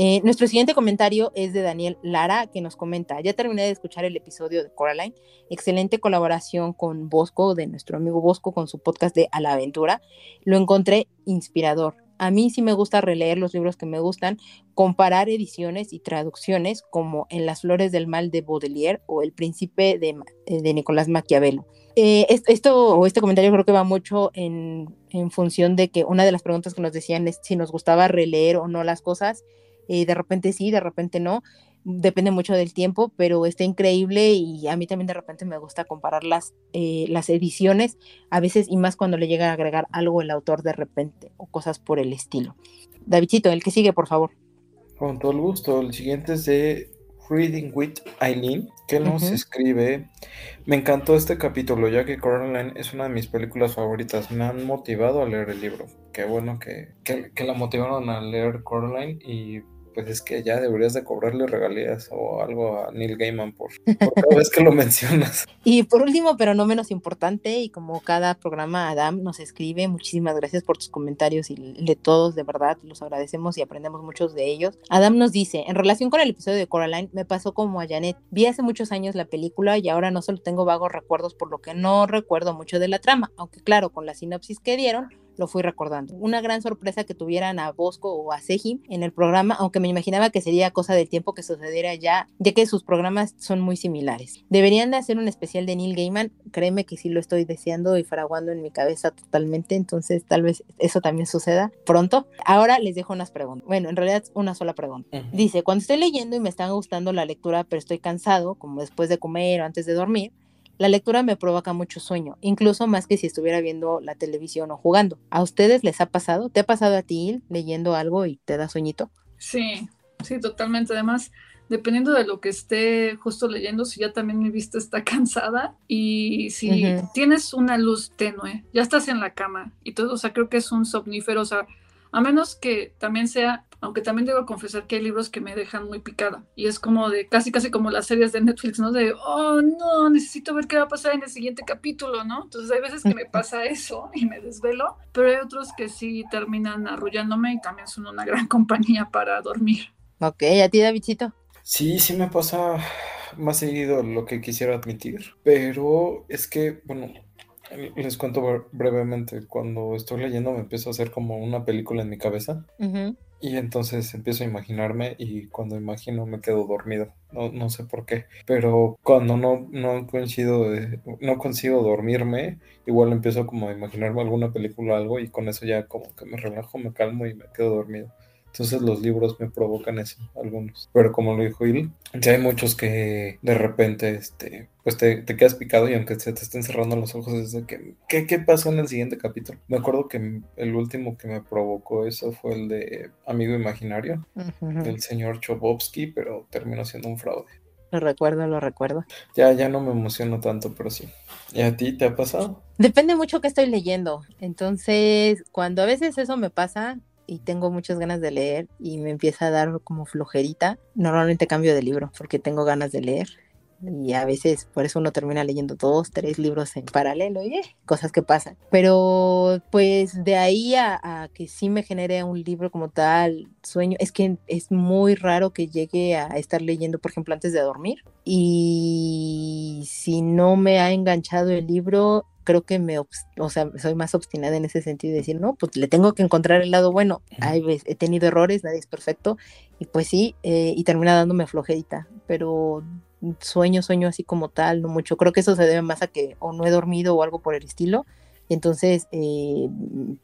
Eh, nuestro siguiente comentario es de Daniel Lara, que nos comenta, ya terminé de escuchar el episodio de Coraline, excelente colaboración con Bosco, de nuestro amigo Bosco, con su podcast de A la Aventura. Lo encontré inspirador. A mí sí me gusta releer los libros que me gustan, comparar ediciones y traducciones como En las flores del mal de Baudelaire o El príncipe de, de Nicolás Maquiavelo. Eh, esto o este comentario creo que va mucho en, función de que una de las preguntas que nos decían es si nos gustaba releer o no las cosas. Eh, de repente sí, de repente no. Depende mucho del tiempo, pero está increíble y a mí también de repente me gusta comparar las, eh, las ediciones, a veces y más cuando le llega a agregar algo el autor de repente o cosas por el estilo. Davidcito, el que sigue, por favor. Con todo el gusto. El siguiente es de Reading with Eileen, que nos escribe. Me encantó este capítulo, ya que Coraline es una de mis películas favoritas. Me han motivado a leer el libro. Qué bueno que, que, que la motivaron a leer Coraline y pues es que ya deberías de cobrarle regalías o algo a Neil Gaiman por, cada vez que lo mencionas. (laughs) Y por último, pero no menos importante, y como cada programa Adam nos escribe, muchísimas gracias por tus comentarios y de todos, de verdad, los agradecemos y aprendemos muchos de ellos. Adam nos dice, en relación con el episodio de Coraline, me pasó como a Janet, vi hace muchos años la película y ahora no solo tengo vagos recuerdos por lo que no recuerdo mucho de la trama, aunque claro, con la sinopsis que dieron, lo fui recordando. Una gran sorpresa que tuvieran a Bosco o a Seji en el programa, aunque me imaginaba que sería cosa del tiempo que sucediera ya, ya que sus programas son muy similares. Deberían de hacer un especial de Neil Gaiman, créeme que sí lo estoy deseando y fraguando en mi cabeza totalmente, entonces tal vez eso también suceda pronto. Ahora les dejo unas preguntas. Bueno, en realidad una sola pregunta. Dice, cuando estoy leyendo y me están gustando la lectura, pero estoy cansado, como después de comer o antes de dormir, la lectura me provoca mucho sueño, incluso más que si estuviera viendo la televisión o jugando. ¿A ustedes les ha pasado? ¿Te ha pasado a ti leyendo algo y te da sueñito? Sí, sí, totalmente. Además, dependiendo de lo que esté justo leyendo, si ya también mi vista está (laughs) cansada y si tienes una luz tenue, ya estás en la cama y todo, o sea, creo que es un somnífero, o sea, A menos que también sea, aunque también debo confesar que hay libros que me dejan muy picada. Y es como de, casi casi como las series de Netflix, ¿no? De, oh, no, necesito ver qué va a pasar en el siguiente capítulo, ¿no? Entonces hay veces que me pasa (laughs) eso y me desvelo, pero hay otros que sí terminan arrullándome y también son una gran (laughs) compañía para dormir. Ok, ¿a ti, Davidcito? Sí, sí me pasa más seguido lo que quisiera admitir, pero es que, bueno, les cuento brevemente, cuando estoy leyendo me empiezo a hacer como una película en mi cabeza. Y entonces empiezo a imaginarme y cuando imagino me quedo dormido, no, no sé por qué, pero cuando no, no coincido, no consigo dormirme, igual empiezo como a imaginarme alguna película o algo y con eso ya como que me relajo, me calmo y me quedo dormido. Entonces los libros me provocan eso, algunos. Pero como lo dijo Il, ya hay muchos que de repente, este, pues te, quedas picado y aunque se te estén cerrando los ojos es de que, ¿qué, ¿qué, pasó en el siguiente capítulo? Me acuerdo que el último que me provocó eso fue el de Amigo Imaginario, del señor Chobovsky, pero terminó siendo un fraude. Lo recuerdo, lo recuerdo. Ya, ya no me emociono tanto, pero sí. ¿Y a ti te ha pasado? Depende mucho que estoy leyendo. Entonces, cuando a veces eso me pasa, y tengo muchas ganas de leer y me empieza a dar como flojerita, normalmente cambio de libro porque tengo ganas de leer. Y a veces por eso uno termina leyendo dos, tres libros en paralelo y eh, cosas que pasan. Pero pues de ahí a, que sí me genere un libro como tal, sueño, es que es muy raro que llegue a estar leyendo, por ejemplo, antes de dormir. Y si no me ha enganchado el libro, creo que me, o sea, soy más obstinada en ese sentido de decir, no, pues le tengo que encontrar el lado bueno. he tenido errores, nadie es perfecto, y pues sí, eh, y termina dándome flojerita, pero sueño, sueño así como tal, no mucho. Creo que eso se debe más a que o no he dormido o algo por el estilo, y entonces eh,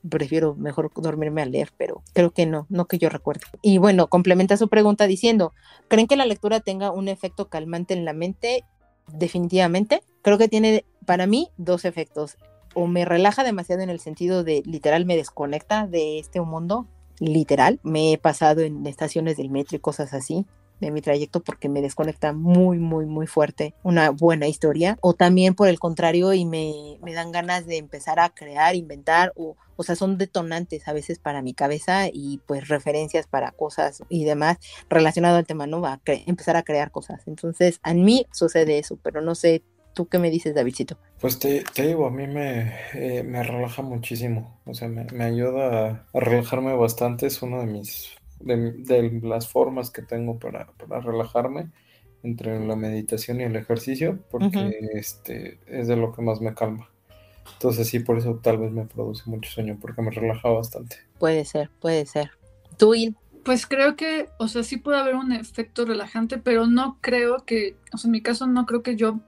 prefiero mejor dormirme a leer, pero creo que no, no que yo recuerde. Y bueno, complementa su pregunta diciendo, ¿creen que la lectura tenga un efecto calmante en la mente? Definitivamente. Creo que tiene para mí dos efectos. O me relaja demasiado en el sentido de literal me desconecta de este mundo, literal. Me he pasado en estaciones del metro y cosas así de mi trayecto porque me desconecta muy, muy, muy fuerte una buena historia. O también por el contrario y me, me dan ganas de empezar a crear, inventar o, o sea, son detonantes a veces para mi cabeza y pues referencias para cosas y demás relacionado al tema, ¿no? Va a empezar a crear cosas. Entonces, a mí sucede eso, pero no sé ¿Tú qué me dices, Davidcito? Pues te, digo, a mí me, eh, me relaja muchísimo. O sea, me, ayuda a, relajarme bastante. Es una de mis de, las formas que tengo para, relajarme entre la meditación y el ejercicio, porque este es de lo que más me calma. Entonces sí, por eso tal vez me produce mucho sueño, porque me relaja bastante. Puede ser, puede ser. ¿Tú, Il? Pues creo que, o sea, sí puede haber un efecto relajante, pero no creo que, o sea, en mi caso no creo que yo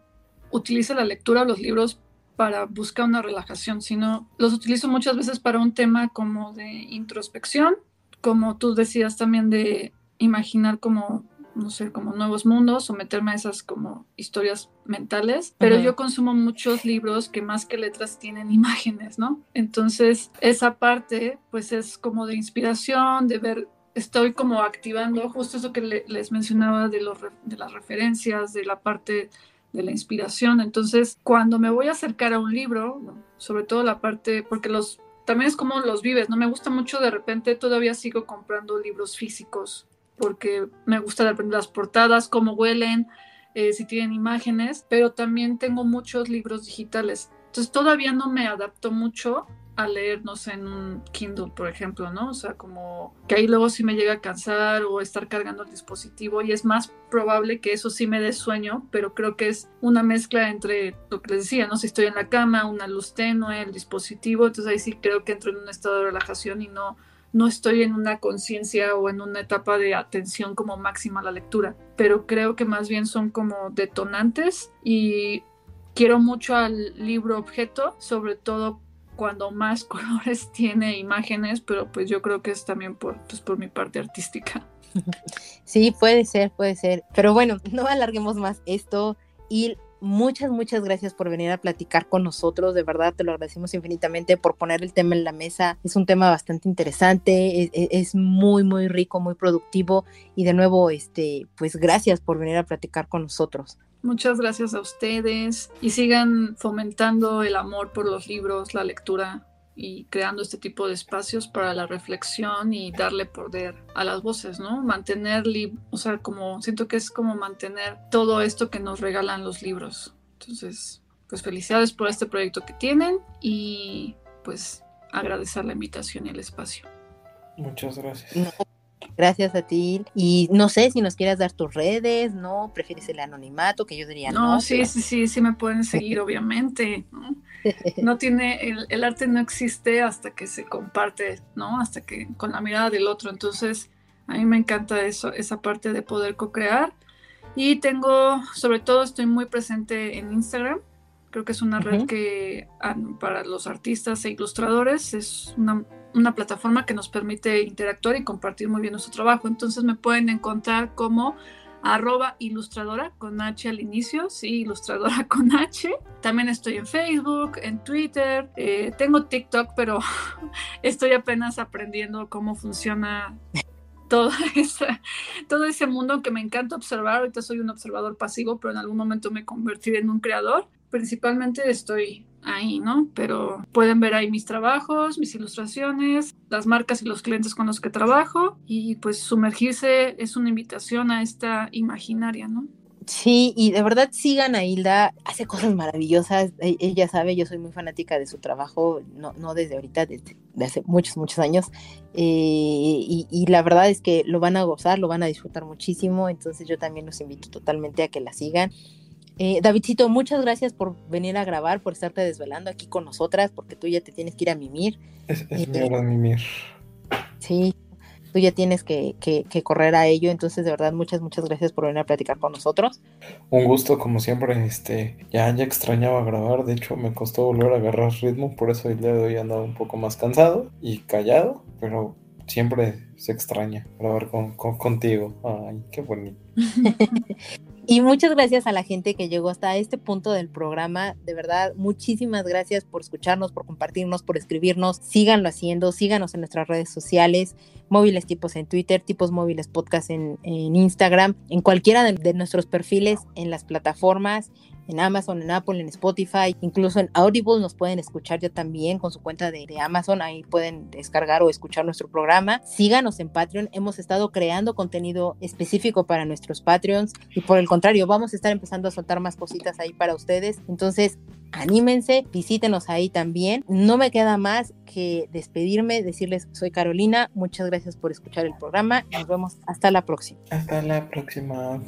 utilice la lectura o los libros para buscar una relajación, sino los utilizo muchas veces para un tema como de introspección, como tú decías también de imaginar como, no sé, como nuevos mundos o meterme a esas como historias mentales, pero yo consumo muchos libros que más que letras tienen (laughs) imágenes, ¿no? Entonces, esa parte pues es como de inspiración, de ver estoy como activando justo eso que les mencionaba de, los, de las referencias, de la parte de la inspiración. Entonces, cuando me voy a acercar a un libro, sobre todo la parte, porque los también es como los vives, ¿no? Me gusta mucho de repente, todavía sigo comprando libros físicos, porque me gusta de las portadas, cómo huelen, eh, si tienen imágenes, pero también tengo muchos libros digitales. Entonces todavía no me adapto mucho a leer, no sé, en un Kindle, por ejemplo, ¿no? O sea, como que ahí luego sí me llega a cansar o estar cargando el dispositivo y es más probable que eso sí me dé sueño, pero creo que es una mezcla entre lo que les decía, ¿no? Si estoy en la cama, una luz tenue, el dispositivo, entonces ahí sí creo que entro en un estado de relajación y no, no estoy en una conciencia o en una etapa de atención como máxima a la lectura, pero creo que más bien son como detonantes y quiero mucho al libro objeto, sobre todo cuando más (laughs) colores tiene imágenes, pero pues yo creo que es también por, pues, por mi parte artística. Sí, puede ser, puede ser. Pero bueno, no alarguemos más esto. Y muchas, muchas gracias por venir a platicar con nosotros. De verdad, te lo agradecemos infinitamente por poner el tema en la mesa. Es un tema bastante interesante, es, muy, muy rico, muy productivo. Y de nuevo, este, pues gracias por venir a platicar con nosotros. Muchas gracias a ustedes y sigan fomentando el amor por los libros, la lectura. y creando este tipo de espacios para la reflexión y darle poder a las voces, ¿no? Mantener, o sea, como siento que es como mantener todo esto que nos regalan los libros. Entonces, pues felicidades por este proyecto que tienen y pues agradecer la invitación y el espacio. Muchas gracias. Gracias a ti. Y no sé si nos quieras dar tus redes, ¿no? ¿Prefieres el anonimato? Que yo diría no. No, sí, sí, sí, sí me pueden seguir, obviamente. (laughs) ¿no? tiene, el, el, arte no existe hasta que se comparte, ¿no? Hasta que con la mirada del otro. Entonces, a mí me encanta eso, esa parte de poder co-crear. Y tengo, sobre todo, estoy muy presente en Instagram. Creo que es una red que para los artistas e ilustradores es una, una, plataforma que nos permite interactuar y compartir muy bien nuestro trabajo. Entonces me pueden encontrar como arroba ilustradora con H al inicio, sí, ilustradora (laughs) con H. También estoy en Facebook, en Twitter, eh, tengo TikTok, pero (laughs) estoy apenas aprendiendo cómo funciona (laughs) todo, todo ese mundo que me encanta observar. Ahorita soy un observador pasivo, pero en algún momento me convertiré en un creador principalmente estoy ahí, ¿no? Pero pueden ver ahí mis trabajos, mis ilustraciones, las marcas y los clientes con los que trabajo y pues sumergirse es una invitación a esta imaginaria, ¿no? Sí, y de verdad sigan a Hilda, hace cosas maravillosas, e, ella sabe, yo soy muy fanática de su trabajo, no, no desde ahorita, desde hace muchos, muchos años, eh, y, la verdad es que lo van a gozar, lo van a disfrutar muchísimo, entonces yo también los invito totalmente a que la sigan eh, Davidcito, muchas gracias por venir a grabar, por estarte desvelando aquí con nosotras, porque tú ya te tienes que ir a mimir. Es, es mi hora de mimir. Sí, tú ya tienes que, que, que, correr a ello, entonces de verdad muchas, muchas gracias por venir a platicar con nosotros. Un gusto, como siempre, este, ya, ya extrañaba grabar, de hecho me costó volver a agarrar ritmo, por eso el día de hoy andaba un poco más cansado y callado, pero siempre se extraña grabar con, con, contigo. Ay, qué bonito. (laughs) Y muchas gracias a la gente que llegó hasta este punto del programa. De verdad, muchísimas gracias por escucharnos, por compartirnos, por escribirnos. Síganlo haciendo, síganos en nuestras redes sociales, móviles tipos en Twitter, tipos móviles podcast en, en Instagram, en cualquiera de, de nuestros perfiles en las plataformas en Amazon, en Apple, en Spotify, incluso en Audible nos pueden escuchar ya también con su cuenta de, Amazon, ahí pueden descargar o escuchar nuestro programa. Síganos en Patreon, hemos estado creando contenido específico para nuestros Patreons y por el contrario, vamos a estar empezando a soltar más cositas ahí para ustedes. Entonces, anímense, visítenos ahí también. No me queda más que despedirme, decirles soy Carolina, muchas gracias por escuchar el programa, nos vemos hasta la próxima. Hasta la próxima.